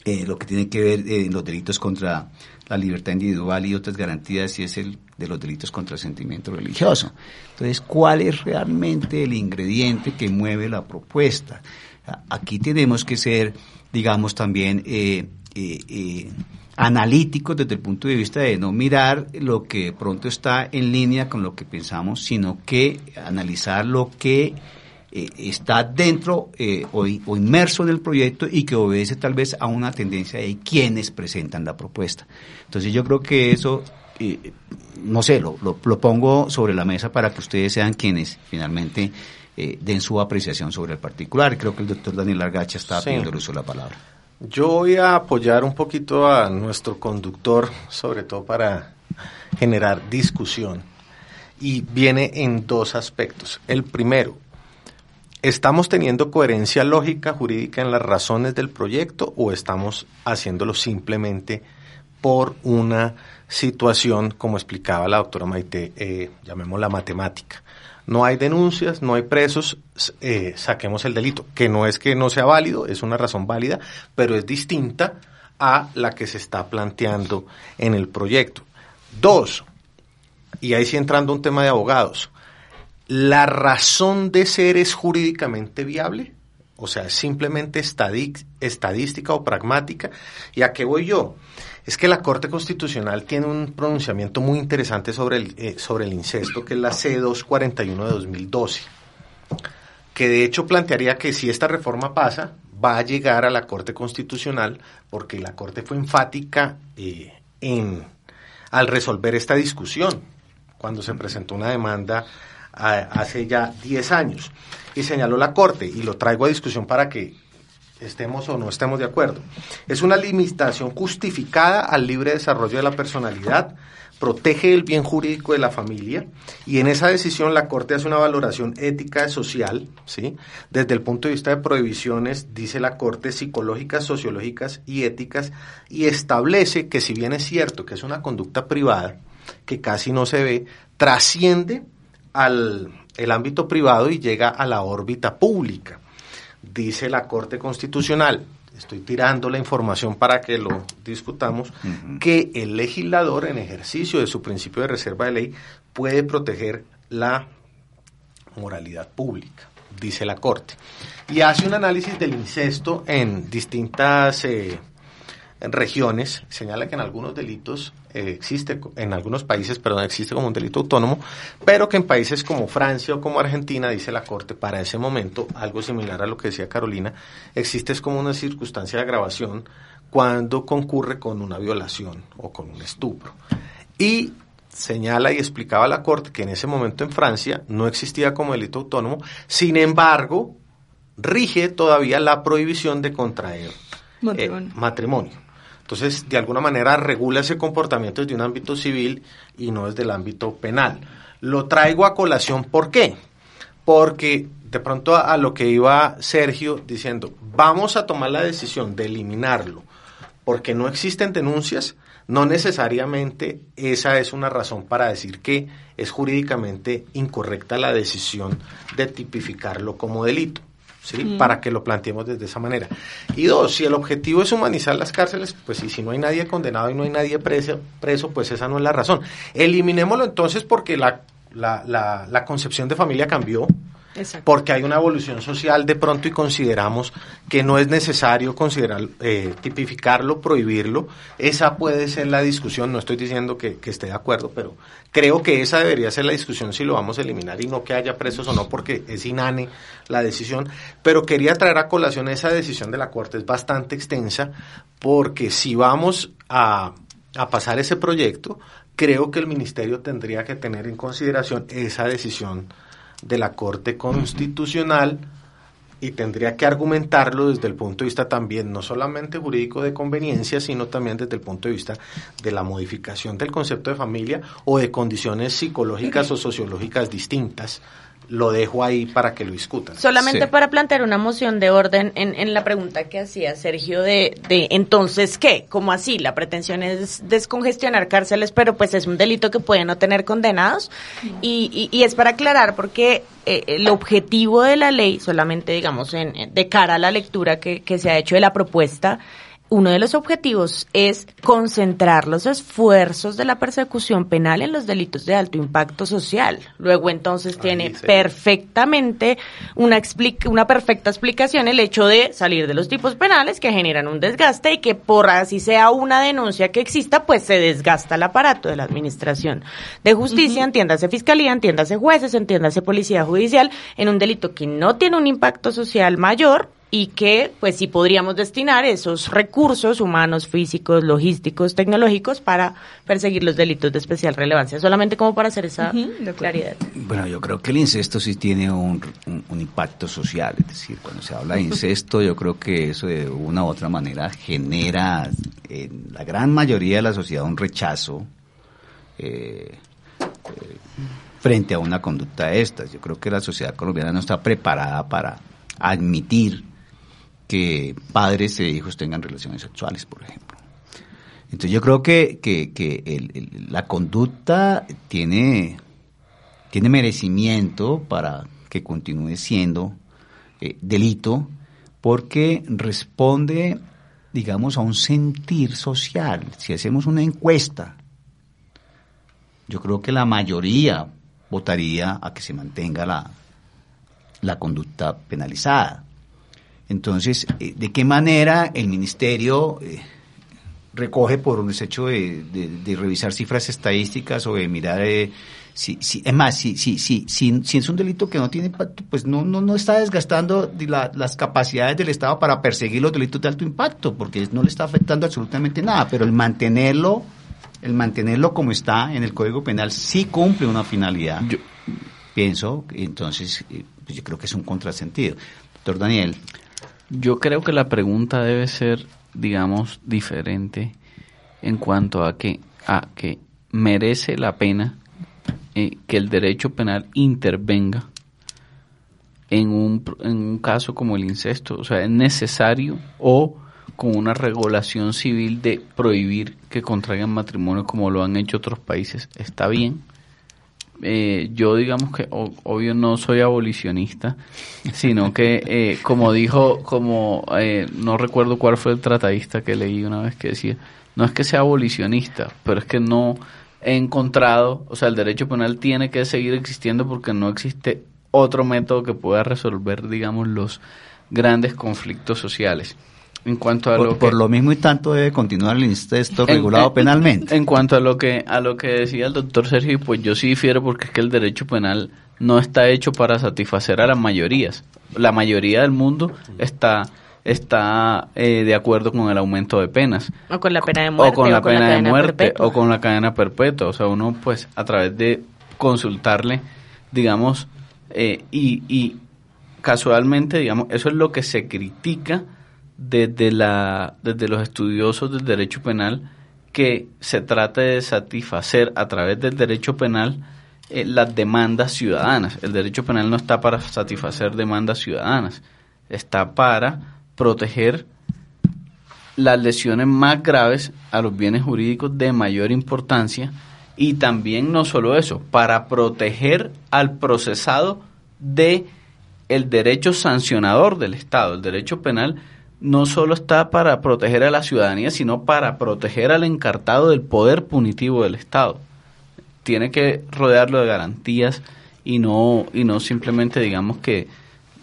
eh, lo que tiene que ver eh, los delitos contra la libertad individual y otras garantías y es el de los delitos contra el sentimiento religioso. Entonces, ¿cuál es realmente el ingrediente que mueve la propuesta? Aquí tenemos que ser, digamos, también eh, eh, eh, analíticos desde el punto de vista de no mirar lo que pronto está en línea con lo que pensamos, sino que analizar lo que eh, está dentro eh, o, o inmerso en el proyecto y que obedece tal vez a una tendencia de quienes presentan la propuesta. Entonces yo creo que eso, eh, no sé, lo, lo, lo pongo sobre la mesa para que ustedes sean quienes finalmente den su apreciación sobre el particular. Creo que el doctor Daniel Argacha está Sí. pidiendo el uso de la palabra. Yo voy a apoyar un poquito a nuestro conductor, sobre todo para generar discusión. Y viene en dos aspectos. El primero, ¿estamos teniendo coherencia lógica jurídica en las razones del proyecto o estamos haciéndolo simplemente por una situación, como explicaba la doctora Maite, eh, llamémosla matemática. No hay denuncias, no hay presos, eh, saquemos el delito, que no es que no sea válido, es una razón válida, pero es distinta a la que se está planteando en el proyecto. Dos, y ahí sí entrando un tema de abogados, ¿la razón de ser es jurídicamente viable? O sea, ¿es simplemente estadística o pragmática. ¿Y a qué voy yo? Es que la Corte Constitucional tiene un pronunciamiento muy interesante sobre el, eh, sobre el incesto, que es la C241 de 2012, que de hecho plantearía que si esta reforma pasa, va a llegar a la Corte Constitucional, porque la Corte fue enfática eh, en, al resolver esta discusión, cuando se presentó una demanda hace ya 10 años. Y señaló la Corte, y lo traigo a discusión para que estemos o no estemos de acuerdo. Es una limitación justificada al libre desarrollo de la personalidad, protege el bien jurídico de la familia y en esa decisión la Corte hace una valoración ética y social, ¿sí? Desde el punto de vista de prohibiciones, dice la Corte, psicológicas, sociológicas y éticas y establece que si bien es cierto que es una conducta privada, que casi no se ve, trasciende al el ámbito privado y llega a la órbita pública dice la Corte Constitucional, estoy tirando la información para que lo discutamos, que el legislador en ejercicio de su principio de reserva de ley puede proteger la moralidad pública, dice la Corte. Y hace un análisis del incesto en distintas eh, regiones, señala que en algunos delitos existe, en algunos países, perdón, existe como un delito autónomo, pero que en países como Francia o como Argentina, dice la Corte, para ese momento, algo similar a lo que decía Carolina, existe es como una circunstancia de agravación cuando concurre con una violación o con un estupro. Y señala y explicaba la Corte que en ese momento en Francia no existía como delito autónomo, sin embargo, rige todavía la prohibición de contraer eh, Matrimonio. Entonces, de alguna manera regula ese comportamiento desde un ámbito civil y no desde el ámbito penal. Lo traigo a colación, ¿por qué? Porque de pronto a, a lo que iba Sergio diciendo, vamos a tomar la decisión de eliminarlo porque no existen denuncias, no necesariamente esa es una razón para decir que es jurídicamente incorrecta la decisión de tipificarlo como delito. ¿Sí? Mm. Para que lo planteemos desde esa manera. Y dos, si el objetivo es humanizar las cárceles, pues y si no hay nadie condenado y no hay nadie preso, preso pues esa no es la razón. Eliminémoslo entonces porque la, la, la, la concepción de familia cambió, Porque hay una evolución social de pronto y consideramos que no es necesario considerar eh, tipificarlo, prohibirlo. Esa puede ser la discusión, no estoy diciendo que, que esté de acuerdo, pero creo que esa debería ser la discusión si lo vamos a eliminar y no que haya presos o no, porque es inane la decisión. Pero quería traer a colación esa decisión de la Corte, es bastante extensa, porque si vamos a, a pasar ese proyecto, creo que el Ministerio tendría que tener en consideración esa decisión de la Corte Constitucional y tendría que argumentarlo desde el punto de vista también no solamente jurídico de conveniencia, sino también desde el punto de vista de la modificación del concepto de familia o de condiciones psicológicas o sociológicas distintas. Lo dejo ahí para que lo discutan. Solamente Sí. para plantear una moción de orden en, en la pregunta que hacía Sergio de, de entonces qué, como así, la pretensión es descongestionar cárceles, pero pues es un delito que puede no tener condenados y, y, y es para aclarar porque eh, el objetivo de la ley, solamente digamos en, en- de cara a la lectura que, que se ha hecho de la propuesta, uno de los objetivos es concentrar los esfuerzos de la persecución penal en los delitos de alto impacto social. Luego entonces tiene sí. perfectamente una, explica- una perfecta explicación el hecho de salir de los tipos penales que generan un desgaste y que por así sea una denuncia que exista, pues se desgasta el aparato de la administración de justicia, entiéndase fiscalía, entiéndase jueces, entiéndase policía judicial, en un delito que no tiene un impacto social mayor y que pues sí podríamos destinar esos recursos humanos, físicos, logísticos, tecnológicos para perseguir los delitos de especial relevancia, solamente como para hacer esa claridad. Bueno, yo creo que el incesto sí tiene un, un- un impacto social, es decir, cuando se habla de incesto, yo creo que eso de una u otra manera genera en la gran mayoría de la sociedad un rechazo eh, eh, frente a una conducta de estas. Yo creo que la sociedad colombiana no está preparada para admitir que padres e hijos tengan relaciones sexuales, por ejemplo. Entonces yo creo que, que, la conducta tiene, tiene merecimiento para que continúe siendo eh, delito porque responde, digamos, a un sentir social. Si hacemos una encuesta, yo creo que la mayoría votaría a que se mantenga la, la conducta penalizada. Entonces, eh, ¿de qué manera el ministerio eh, recoge por un hecho de, de- de revisar cifras estadísticas o de mirar eh, si, si- es más, si, si, si, si, si es un delito que no tiene impacto, pues no, no, no está desgastando de la- las capacidades del Estado para perseguir los delitos de alto impacto, porque no le está afectando absolutamente nada, pero el mantenerlo, el mantenerlo como está en el Código Penal sí cumple una finalidad. Yo- Pienso, entonces, eh, pues yo creo que es un contrasentido. Doctor Daniel. Yo creo que la pregunta debe ser, digamos, diferente en cuanto a que, a que merece la pena eh, que el derecho penal intervenga en un, en un caso como el incesto. O sea, es necesario o con una regulación civil de prohibir que contraigan matrimonio como lo han hecho otros países. Está bien. Eh, yo digamos que obvio no soy abolicionista, sino que eh, como dijo, como eh, no recuerdo cuál fue el tratadista que leí una vez que decía, no es que sea abolicionista, pero es que no he encontrado, o sea, el derecho penal tiene que seguir existiendo porque no existe otro método que pueda resolver, digamos, los grandes conflictos sociales. En cuanto a Por, lo que por lo mismo y tanto debe continuar el incesto en- regulado en- penalmente. En cuanto a lo que a lo que decía el doctor Sergio, pues yo sí difiero porque es que el derecho penal no está hecho para satisfacer a las mayorías. La mayoría del mundo está está eh, de acuerdo con el aumento de penas O con la pena de muerte. o con la pena de cadena muerte perpetua. o con la cadena perpetua. O sea, uno pues a través de consultarle, digamos, eh, y, y casualmente, digamos, eso es lo que se critica desde, la, desde los estudiosos del derecho penal, que se trate de satisfacer a través del derecho penal eh, las demandas ciudadanas. El derecho penal no está para satisfacer demandas ciudadanas, está para proteger las lesiones más graves a los bienes jurídicos de mayor importancia y también no solo eso, para proteger al procesado de el derecho sancionador del Estado. El derecho penal no solo está para proteger a la ciudadanía, sino para proteger al encartado del poder punitivo del Estado. Tiene que rodearlo de garantías y no y no simplemente digamos que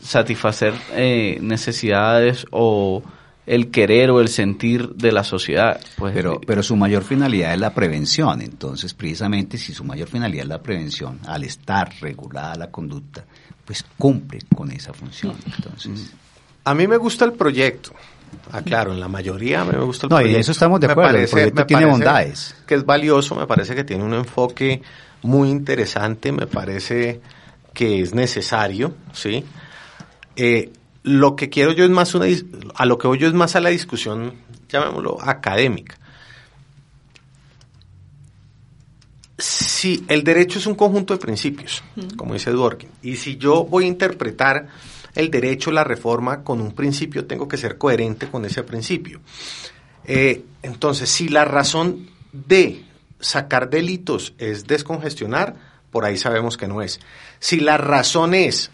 satisfacer eh, necesidades o el querer o el sentir de la sociedad. Pues, Pero, pero su mayor finalidad es la prevención. Entonces, precisamente, si su mayor finalidad es la prevención, al estar regulada la conducta, pues cumple con esa función. Entonces, A mí me gusta el proyecto. Ah, claro, en la mayoría me gusta el No, y proyecto. eso estamos de Me acuerdo, el proyecto me tiene parece bondades. Que es valioso, me parece que tiene un enfoque muy interesante, me parece que es necesario, ¿sí? Eh, lo que quiero yo es más una dis- a lo que voy yo es más a la discusión, llamémoslo académica. Si el derecho es un conjunto de principios, como dice Dworkin, y si yo voy a interpretar el derecho, la reforma con un principio, tengo que ser coherente con ese principio. Eh, entonces, si la razón de sacar delitos es descongestionar, por ahí sabemos que no es. Si la razón es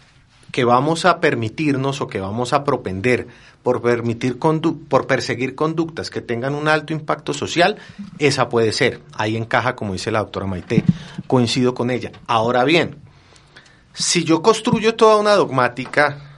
que vamos a permitirnos o que vamos a propender por permitir por perseguir conductas que tengan un alto impacto social, esa puede ser. Ahí encaja, como dice la doctora Maite, coincido con ella. Ahora bien, si yo construyo toda una dogmática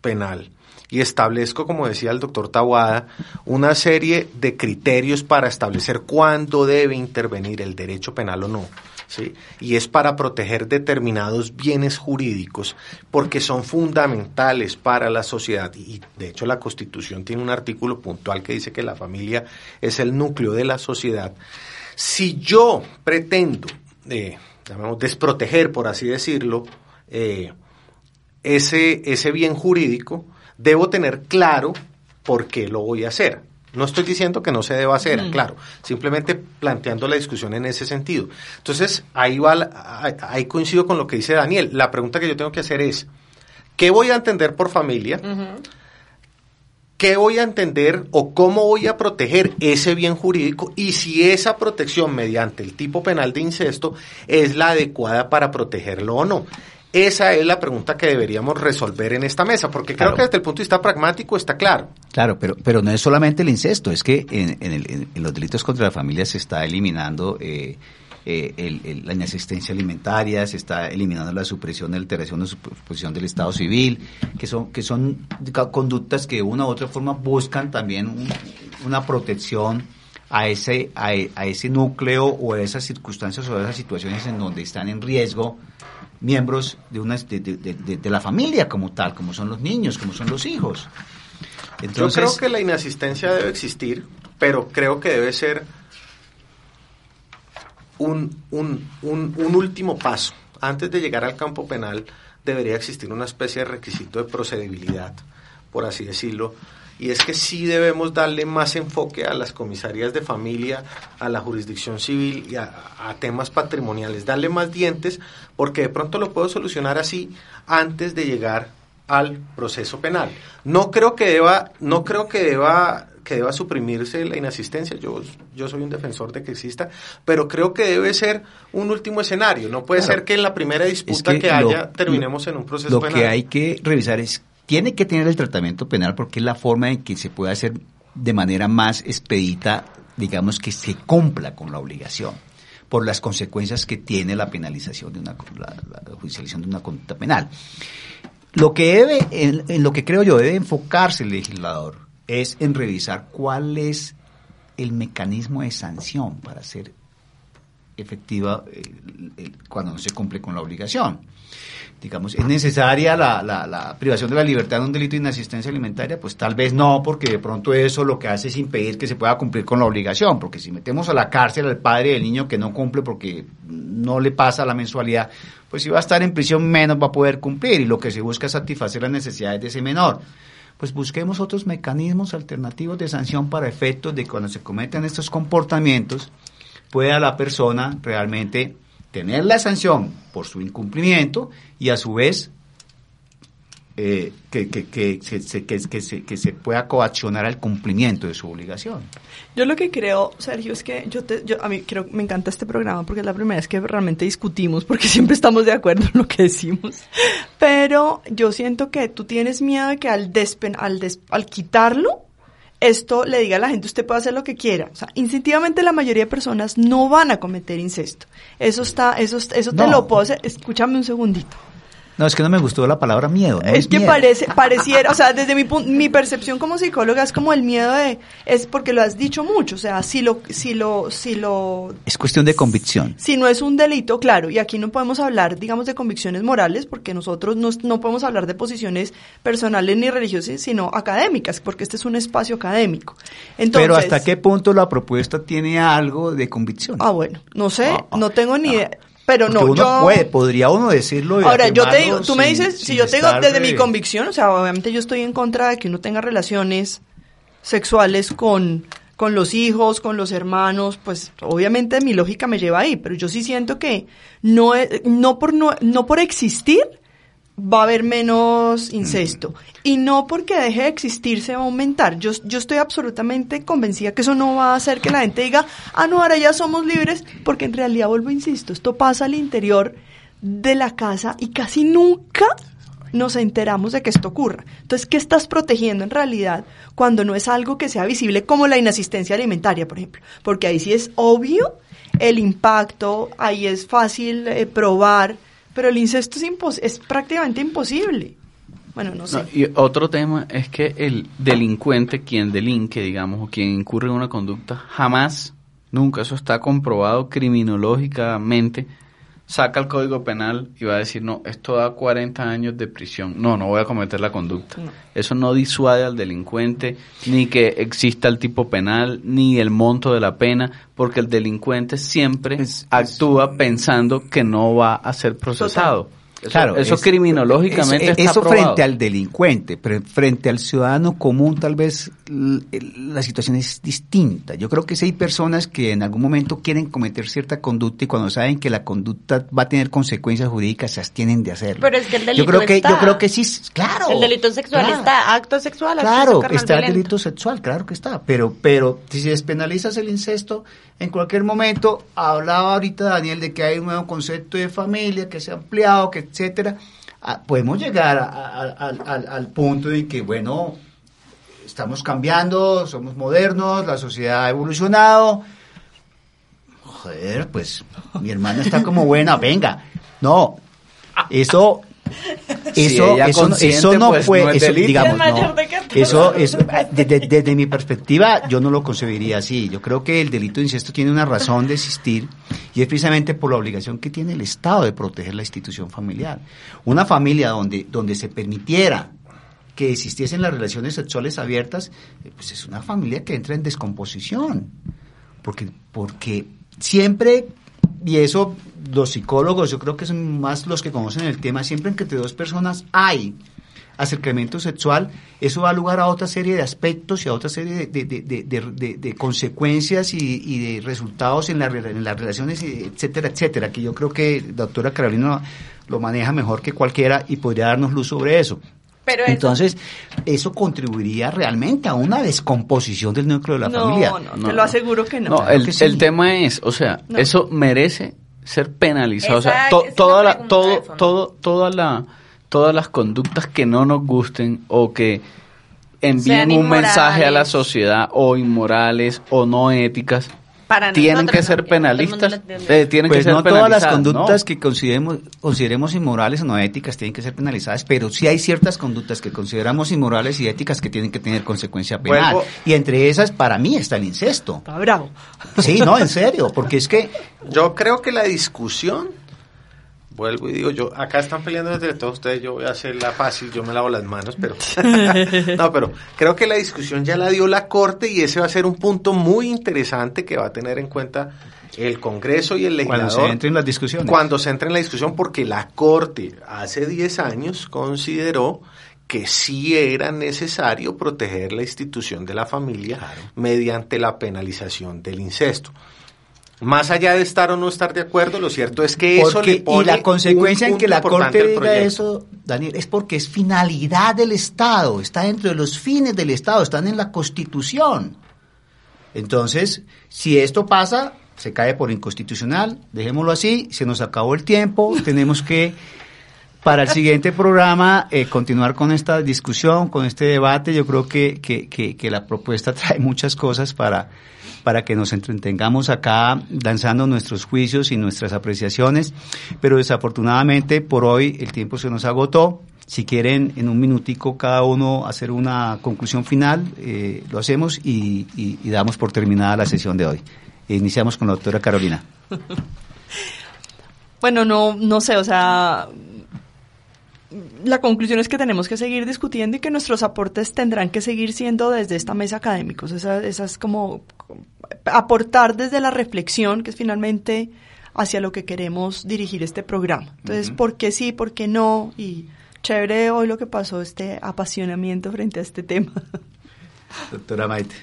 penal y establezco, como decía el doctor Tawada, una serie de criterios para establecer cuándo debe intervenir el derecho penal o no. ¿sí? Y es para proteger determinados bienes jurídicos porque son fundamentales para la sociedad. Y de hecho la Constitución tiene un artículo puntual que dice que la familia es el núcleo de la sociedad. Si yo pretendo, eh, desproteger, por así decirlo, eh, ese, ese bien jurídico, debo tener claro por qué lo voy a hacer. No estoy diciendo que no se deba hacer, claro, simplemente planteando la discusión en ese sentido. Entonces, ahí, va, ahí coincido con lo que dice Daniel. La pregunta que yo tengo que hacer es, ¿qué voy a entender por familia? qué voy a entender o cómo voy a proteger ese bien jurídico y si esa protección mediante el tipo penal de incesto es la adecuada para protegerlo o no. Esa es la pregunta que deberíamos resolver en esta mesa, porque creo Claro. que desde el punto de vista pragmático está claro. Claro, pero, pero no es solamente el incesto, es que en, en el- en- los delitos contra la familia se está eliminando eh, eh, el- el- la inasistencia alimentaria, se está eliminando la supresión, la alteración o suposición del Estado civil, que son, que son conductas que de una u otra forma buscan también un- una protección a ese, a, a ese núcleo o a esas circunstancias o a esas situaciones en donde están en riesgo miembros de, una, de, la familia como tal, como son los niños, como son los hijos. Yo creo que la inasistencia debe existir, pero creo que debe ser un, un, un, un último paso. Antes de llegar al campo penal, debería existir una especie de requisito de procedibilidad, por así decirlo. Y es que sí debemos darle más enfoque a las comisarías de familia, a la jurisdicción civil y a, a temas patrimoniales. Darle más dientes, porque de pronto lo puedo solucionar así antes de llegar al proceso penal. No creo que deba, no creo que deba que deba suprimirse la inasistencia. Yo, yo soy un defensor de que exista, pero creo que debe ser un último escenario. No puede Claro. ser que en la primera disputa Es que, lo- haya terminemos en un proceso Lo penal. que hay que revisar es, tiene que tener el tratamiento penal porque es la forma en que se puede hacer de manera más expedita, digamos, que se cumpla con la obligación por las consecuencias que tiene la penalización de una, la, judicialización de una conducta penal. Lo que debe, en, en lo que creo yo debe enfocarse el legislador es en revisar cuál es el mecanismo de sanción para hacer efectiva eh, cuando no se cumple con la obligación. Digamos, ¿es necesaria la, la- privación de la libertad en un delito de inasistencia alimentaria? Pues tal vez no, porque de pronto eso lo que hace es impedir que se pueda cumplir con la obligación, porque si metemos a la cárcel al padre del niño que no cumple porque no le pasa la mensualidad, pues si va a estar en prisión menos va a poder cumplir y lo que se busca es satisfacer las necesidades de ese menor pues busquemos otros mecanismos alternativos de sanción para efectos de cuando se cometen estos comportamientos, pueda la persona realmente tener la sanción por su incumplimiento y a su vez eh, que, que, que, se- que se, que se pueda coaccionar al cumplimiento de su obligación. Yo lo que creo, Sergio, es que yo, te, yo a mí creo, me encanta este programa porque es la primera vez que realmente discutimos porque siempre estamos de acuerdo en lo que decimos. Pero yo siento que tú tienes miedo de que al, despen, al, des- al quitarlo, esto le diga a la gente, usted puede hacer lo que quiera. O sea, instintivamente la mayoría de personas no van a cometer incesto. Eso está, eso, eso te No. lo puedo hacer. Escúchame un segundito. No, es que no me gustó la palabra miedo. no es que miedo. parece, pareciera, o sea, desde mi, mi percepción como psicóloga es como el miedo de, es porque lo has dicho mucho, o sea, si lo, si lo, si lo, Es cuestión de convicción. si no es un delito, claro, y aquí no podemos hablar, digamos, de convicciones morales, porque nosotros no, no podemos hablar de posiciones personales ni religiosas, sino académicas, porque este es un espacio académico. Entonces, Pero hasta qué punto la propuesta tiene algo de convicción. Ah, bueno, no sé, Ah, ah, no tengo ni ah. idea, pero no, uno yo... puede, podría uno decirlo. Ahora, yo te digo, tú me dices, si yo te digo desde de- mi convicción, o sea, obviamente yo estoy en contra de que uno tenga relaciones sexuales con, con los hijos, con los hermanos, pues obviamente mi lógica me lleva ahí, pero yo sí siento que no, es- no, por, no, no por existir va a haber menos incesto. Y no porque deje de existir se va a aumentar. Yo, yo estoy absolutamente convencida que eso no va a hacer que la gente diga, ah, no, ahora ya somos libres, porque en realidad, vuelvo, insisto, esto pasa al interior de la casa y casi nunca nos enteramos de que esto ocurra. Entonces, ¿qué estás protegiendo en realidad cuando no es algo que sea visible como la inasistencia alimentaria, por ejemplo? Porque ahí sí es obvio el impacto, ahí es fácil eh, probar, pero el incesto es, impos- es prácticamente imposible. Bueno, no sé. No, y otro tema es que el delincuente, quien delinque, digamos, o quien incurre en una conducta, jamás, nunca, eso está comprobado criminológicamente, saca el código penal y va a decir, no, esto da 40 años de prisión. No, no voy a cometer la conducta. Eso no disuade al delincuente, ni que exista el tipo penal, ni el monto de la pena, porque el delincuente siempre Es- es- actúa pensando que no va a ser procesado. Eso, Claro, eso es- criminológicamente es- está Eso probado. frente al delincuente, pero frente al ciudadano común tal vez la situación es distinta. Yo creo que sí hay personas que en algún momento quieren cometer cierta conducta y cuando saben que la conducta va a tener consecuencias jurídicas se abstienen de hacerlo. Pero es que el delito yo creo que está. yo creo que sí, claro. El delito sexual claro. está, acto sexual, Claro, está el delito sexual, claro que está, pero pero si despenalizas el incesto, en cualquier momento, hablaba ahorita Daniel de que hay un nuevo concepto de familia que se ha ampliado, que etcétera, ah, podemos llegar a- a- al- al, al punto en que, bueno, estamos cambiando, somos modernos, la sociedad ha evolucionado, joder, pues mi hermana está como buena, venga, no, eso... Si Eso, ella eso, eso no pues, fue, no es eso, digamos, Es mayor no. de 14. Eso, eso, desde, desde mi perspectiva, yo no lo concebiría así. Yo creo que el delito de incesto tiene una razón de existir y es precisamente por la obligación que tiene el Estado de proteger la institución familiar. Una familia donde, donde se permitiera que existiesen las relaciones sexuales abiertas, eh, pues es una familia que entra en descomposición. Porque, porque siempre, y eso los psicólogos, yo creo que son más los que conocen el tema, siempre que entre dos personas hay acercamiento sexual, eso da lugar a otra serie de aspectos y a otra serie de, de- de- de- consecuencias y, y de resultados en, en las relaciones, etcétera, etcétera, que yo creo que la doctora Carolina lo maneja mejor que cualquiera y podría darnos luz sobre eso. Pero eso- Entonces, eso contribuiría realmente a una descomposición del núcleo de la no, familia. no, No, te lo aseguro que no. El, que sí. el tema es, o sea, No. eso merece ser penalizado. o sea, to- toda la todo, todo, toda la, todas las conductas que no nos gusten o que envíen Sean un mensaje a la sociedad o inmorales o no éticas, Para tienen nosotros, que penalistas. eh, tienen Pues que ser no todas las conductas ¿no? que consideremos, consideremos inmorales o no éticas tienen que ser penalizadas, pero sí hay ciertas conductas que consideramos inmorales y éticas que tienen que tener consecuencia penal. Vuelvo- Y entre esas, para mí, está el incesto. Está bravo. Sí, no, en serio, porque es que Yo creo que la discusión, vuelvo y digo, yo acá están peleando entre todos ustedes, yo voy a hacerla fácil, yo me lavo las manos, pero no, pero creo que la discusión ya la dio la Corte y ese va a ser un punto muy interesante que va a tener en cuenta el Congreso y el cuando legislador se entren las discusiones. cuando se entre en la discusión, porque la Corte hace 10 años consideró que sí era necesario proteger la institución de la familia mediante la penalización del incesto. Más allá de estar o no estar de acuerdo, lo cierto es que eso Porque- le pone y la consecuencia un en que la Corte diga eso, Daniel, es porque es finalidad del Estado, está dentro de los fines del Estado, están en la Constitución. Entonces, si esto pasa, se cae por inconstitucional, dejémoslo así, se nos acabó el tiempo, tenemos que para el siguiente programa eh, continuar con esta discusión, con este debate. Yo creo que, que, que, la propuesta trae muchas cosas para, para que nos entretengamos acá lanzando nuestros juicios y nuestras apreciaciones, pero desafortunadamente por hoy el tiempo se nos agotó. Si quieren en un minutico cada uno hacer una conclusión final, eh, lo hacemos y damos por terminada la sesión de hoy. Iniciamos con la doctora Carolina. Bueno, no, no sé, o sea, la conclusión es que tenemos que seguir discutiendo y que nuestros aportes tendrán que seguir siendo desde esta mesa académicos. Esa, esa es como aportar desde la reflexión, que es finalmente hacia lo que queremos dirigir este programa. Entonces, ¿por qué sí, por qué no? Y chévere hoy lo que pasó, este apasionamiento frente a este tema. Doctora Maite.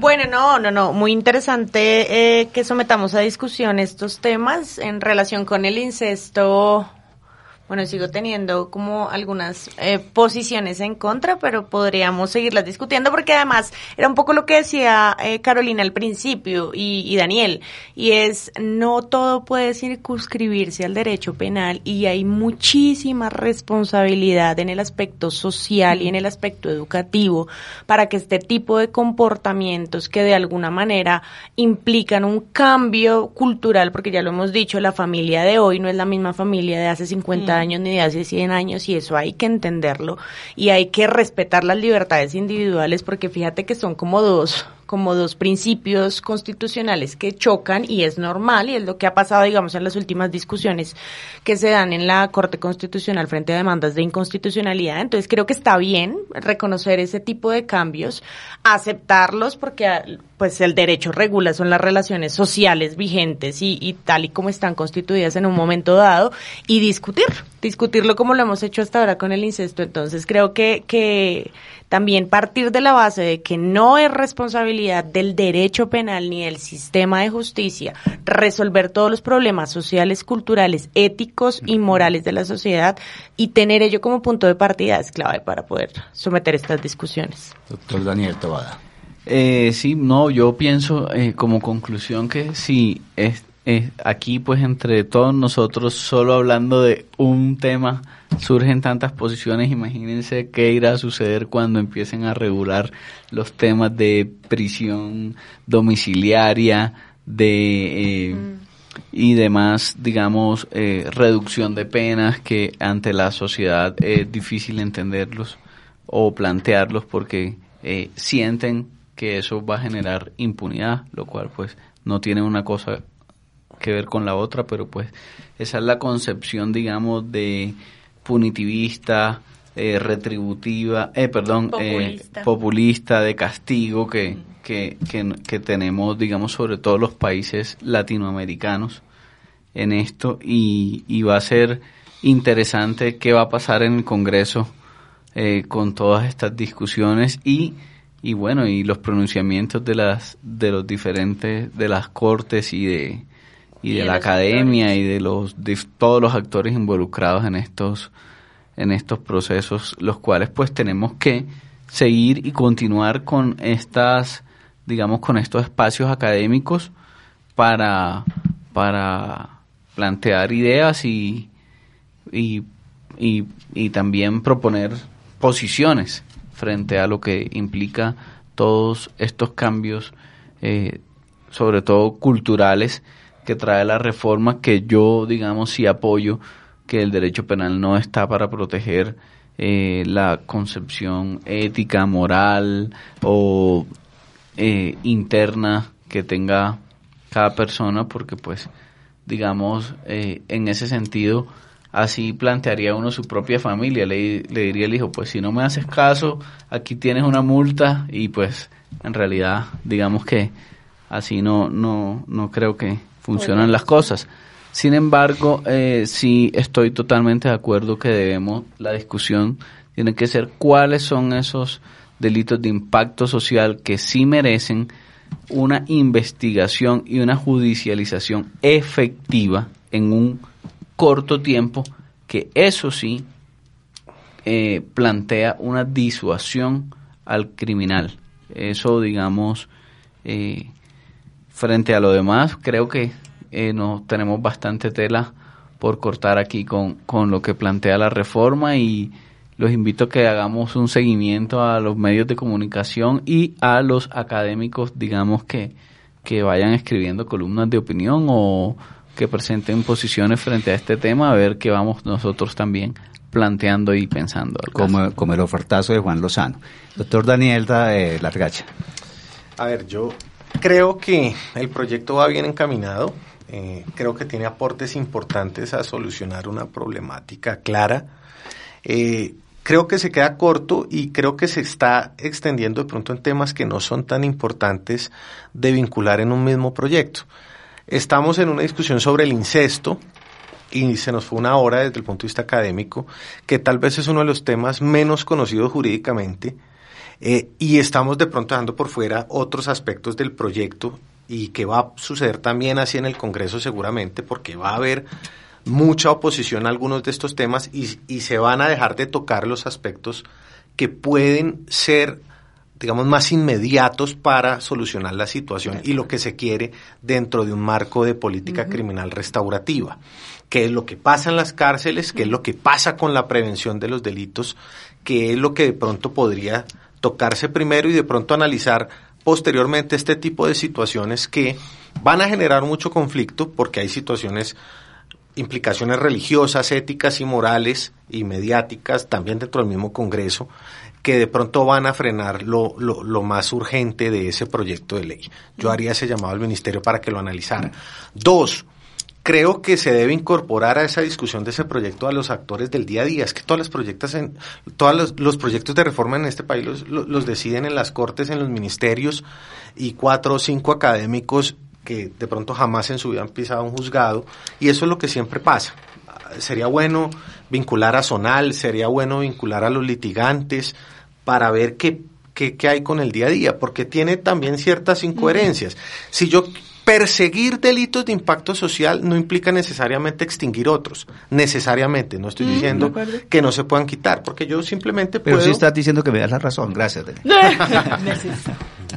Bueno, no, no, no, muy interesante eh, que sometamos a discusión estos temas en relación con el incesto. Bueno, sigo teniendo como algunas eh, posiciones en contra, pero podríamos seguirlas discutiendo porque además era un poco lo que decía eh, Carolina al principio y, Daniel, y es no todo puede circunscribirse al derecho penal y hay muchísima responsabilidad en el aspecto social y en el aspecto educativo para que este tipo de comportamientos que de alguna manera implican un cambio cultural, porque ya lo hemos dicho, la familia de hoy no es la misma familia de hace 50 años ni de hace 100 años y eso hay que entenderlo y hay que respetar las libertades individuales porque fíjate que son como dos como dos principios constitucionales que chocan y es normal y es lo que ha pasado digamos en las últimas discusiones que se dan en la Corte Constitucional frente a demandas de inconstitucionalidad. Entonces creo que está bien reconocer ese tipo de cambios aceptarlos porque pues el derecho regula son las relaciones sociales vigentes y, y tal y como están constituidas en un momento dado y discutir discutirlo como lo hemos hecho hasta ahora con el incesto. Entonces creo que, que también partir de la base de que no es responsabilidad del derecho penal ni del sistema de justicia resolver todos los problemas sociales, culturales, éticos y morales de la sociedad y tener ello como punto de partida es clave para poder someter estas discusiones. Doctor Daniel Tabada. Eh, sí, no, yo pienso eh, como conclusión que si es, es aquí pues entre todos nosotros solo hablando de un tema surgen tantas posiciones, imagínense qué irá a suceder cuando empiecen a regular los temas de prisión domiciliaria, de eh, y demás, digamos, eh, reducción de penas que ante la sociedad es difícil entenderlos o plantearlos porque eh, sienten que eso va a generar impunidad, lo cual pues no tiene una cosa que ver con la otra, pero pues esa es la concepción, digamos, de punitivista, eh, retributiva, eh, perdón, eh, Populista. populista, de castigo que, que, que, que tenemos, digamos, sobre todo los países latinoamericanos en esto y, y va a ser interesante qué va a pasar en el Congreso eh, con todas estas discusiones y y bueno y los pronunciamientos de las de los diferentes de las cortes y de y, Y de, de la academia actores. y de los de todos los actores involucrados en estos en estos procesos los cuales pues tenemos que seguir y continuar con estas digamos con estos espacios académicos para para plantear ideas y y, y, y también proponer posiciones frente a lo que implica todos estos cambios, eh, sobre todo culturales, que trae la reforma, que yo, digamos, sí apoyo que el derecho penal no está para proteger eh, la concepción ética, moral o eh, interna que tenga cada persona, porque pues, digamos, eh, en ese sentido, así plantearía uno su propia familia, le, le diría al hijo, pues si no me haces caso, aquí tienes una multa y pues en realidad, digamos que así no, no, no creo que funcionan las cosas. Sin embargo, eh, sí estoy totalmente de acuerdo que debemos, la discusión tiene que ser cuáles son esos delitos de impacto social que sí merecen una investigación y una judicialización efectiva en un corto tiempo, que eso sí eh, plantea una disuasión al criminal. Eso, digamos, eh, frente a lo demás, creo que eh, no tenemos bastante tela por cortar aquí con, con lo que plantea la reforma y los invito a que hagamos un seguimiento a los medios de comunicación y a los académicos, digamos, que, que vayan escribiendo columnas de opinión o que presenten posiciones frente a este tema, a ver qué vamos nosotros también planteando y pensando. Como, como el ofertazo de Juan Lozano. Doctor Daniel da, eh, Largacha. A ver, yo creo que el proyecto va bien encaminado. eh, creo que tiene aportes importantes a solucionar una problemática clara. Eh, creo que se queda corto y creo que se está extendiendo de pronto en temas que no son tan importantes de vincular en un mismo proyecto. Estamos en una discusión sobre el incesto y se nos fue una hora desde el punto de vista académico, que tal vez es uno de los temas menos conocidos jurídicamente, eh, y estamos de pronto dejando por fuera otros aspectos del proyecto y que va a suceder también así en el Congreso seguramente, porque va a haber mucha oposición a algunos de estos temas y, y se van a dejar de tocar los aspectos que pueden ser digamos, más inmediatos para solucionar la situación y lo que se quiere dentro de un marco de política criminal restaurativa. ¿Qué es lo que pasa en las cárceles? ¿Qué es lo que pasa con la prevención de los delitos? ¿Qué es lo que de pronto podría tocarse primero y de pronto analizar posteriormente este tipo de situaciones que van a generar mucho conflicto porque hay situaciones implicaciones religiosas, éticas y morales y mediáticas también dentro del mismo Congreso que de pronto van a frenar lo, lo, lo, más urgente de ese proyecto de ley. Yo haría ese llamado al Ministerio para que lo analizara. Dos, creo que se debe incorporar a esa discusión de ese proyecto a los actores del día a día. Es que todas las proyectos en, todos los, los, proyectos de reforma en este país los, los, los deciden en las cortes, en los ministerios y cuatro o cinco académicos que de pronto jamás en su vida han pisado un juzgado y eso es lo que siempre pasa. Sería bueno vincular a Zonal, sería bueno vincular a los litigantes para ver qué, qué, qué hay con el día a día, porque tiene también ciertas incoherencias. Si yo perseguir delitos de impacto social no implica necesariamente extinguir otros, necesariamente, no estoy Mm, diciendo que no se puedan quitar, porque yo simplemente Pero puedo... sí estás diciendo que me das la razón, gracias.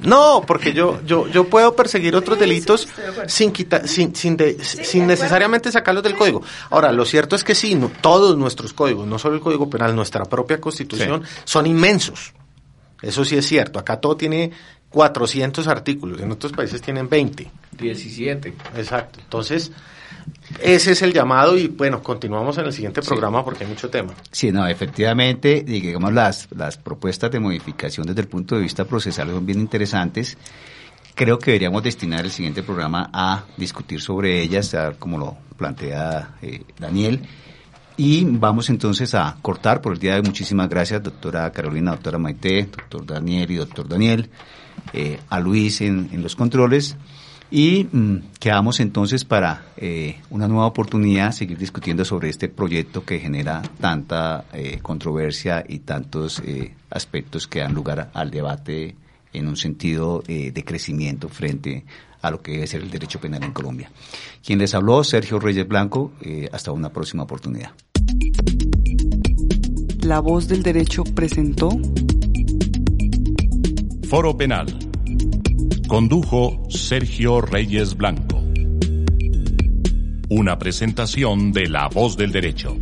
No, porque yo, yo, yo puedo perseguir otros delitos sin quitar, sin, sin, de- sin necesariamente sacarlos del código. Ahora, lo cierto es que sí, no, todos nuestros códigos, no solo el código penal, nuestra propia constitución, son inmensos. Eso sí es cierto. Acá todo tiene 400 artículos, en otros países tienen 20. 17. Exacto. Entonces, ese es el llamado y bueno, continuamos en el siguiente programa porque hay mucho tema. Sí, no, efectivamente, digamos, las, las propuestas de modificación desde el punto de vista procesal son bien interesantes. Creo que deberíamos destinar el siguiente programa a discutir sobre ellas, como lo plantea eh, Daniel. Y vamos entonces a cortar por el día de hoy. Muchísimas gracias, doctora Carolina, doctora Maite, doctor Daniel y doctor Daniel, eh, a Luis en, en los controles. Y mm, quedamos entonces para eh, una nueva oportunidad, seguir discutiendo sobre este proyecto que genera tanta eh, controversia y tantos eh, aspectos que dan lugar al debate en un sentido eh, de crecimiento frente a lo que debe ser el derecho penal en Colombia. Quien les habló, Sergio Reyes Blanco, eh, hasta una próxima oportunidad. La voz del derecho presentó Foro Penal. Condujo Sergio Reyes Blanco. Una presentación de La Voz del Derecho.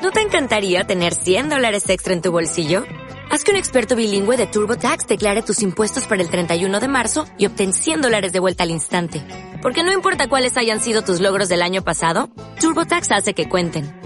¿No te encantaría tener 100 dólares extra en tu bolsillo? Haz que un experto bilingüe de TurboTax declare tus impuestos para el 31 de marzo y obtén 100 dólares de vuelta al instante. Porque no importa cuáles hayan sido tus logros del año pasado, TurboTax hace que cuenten.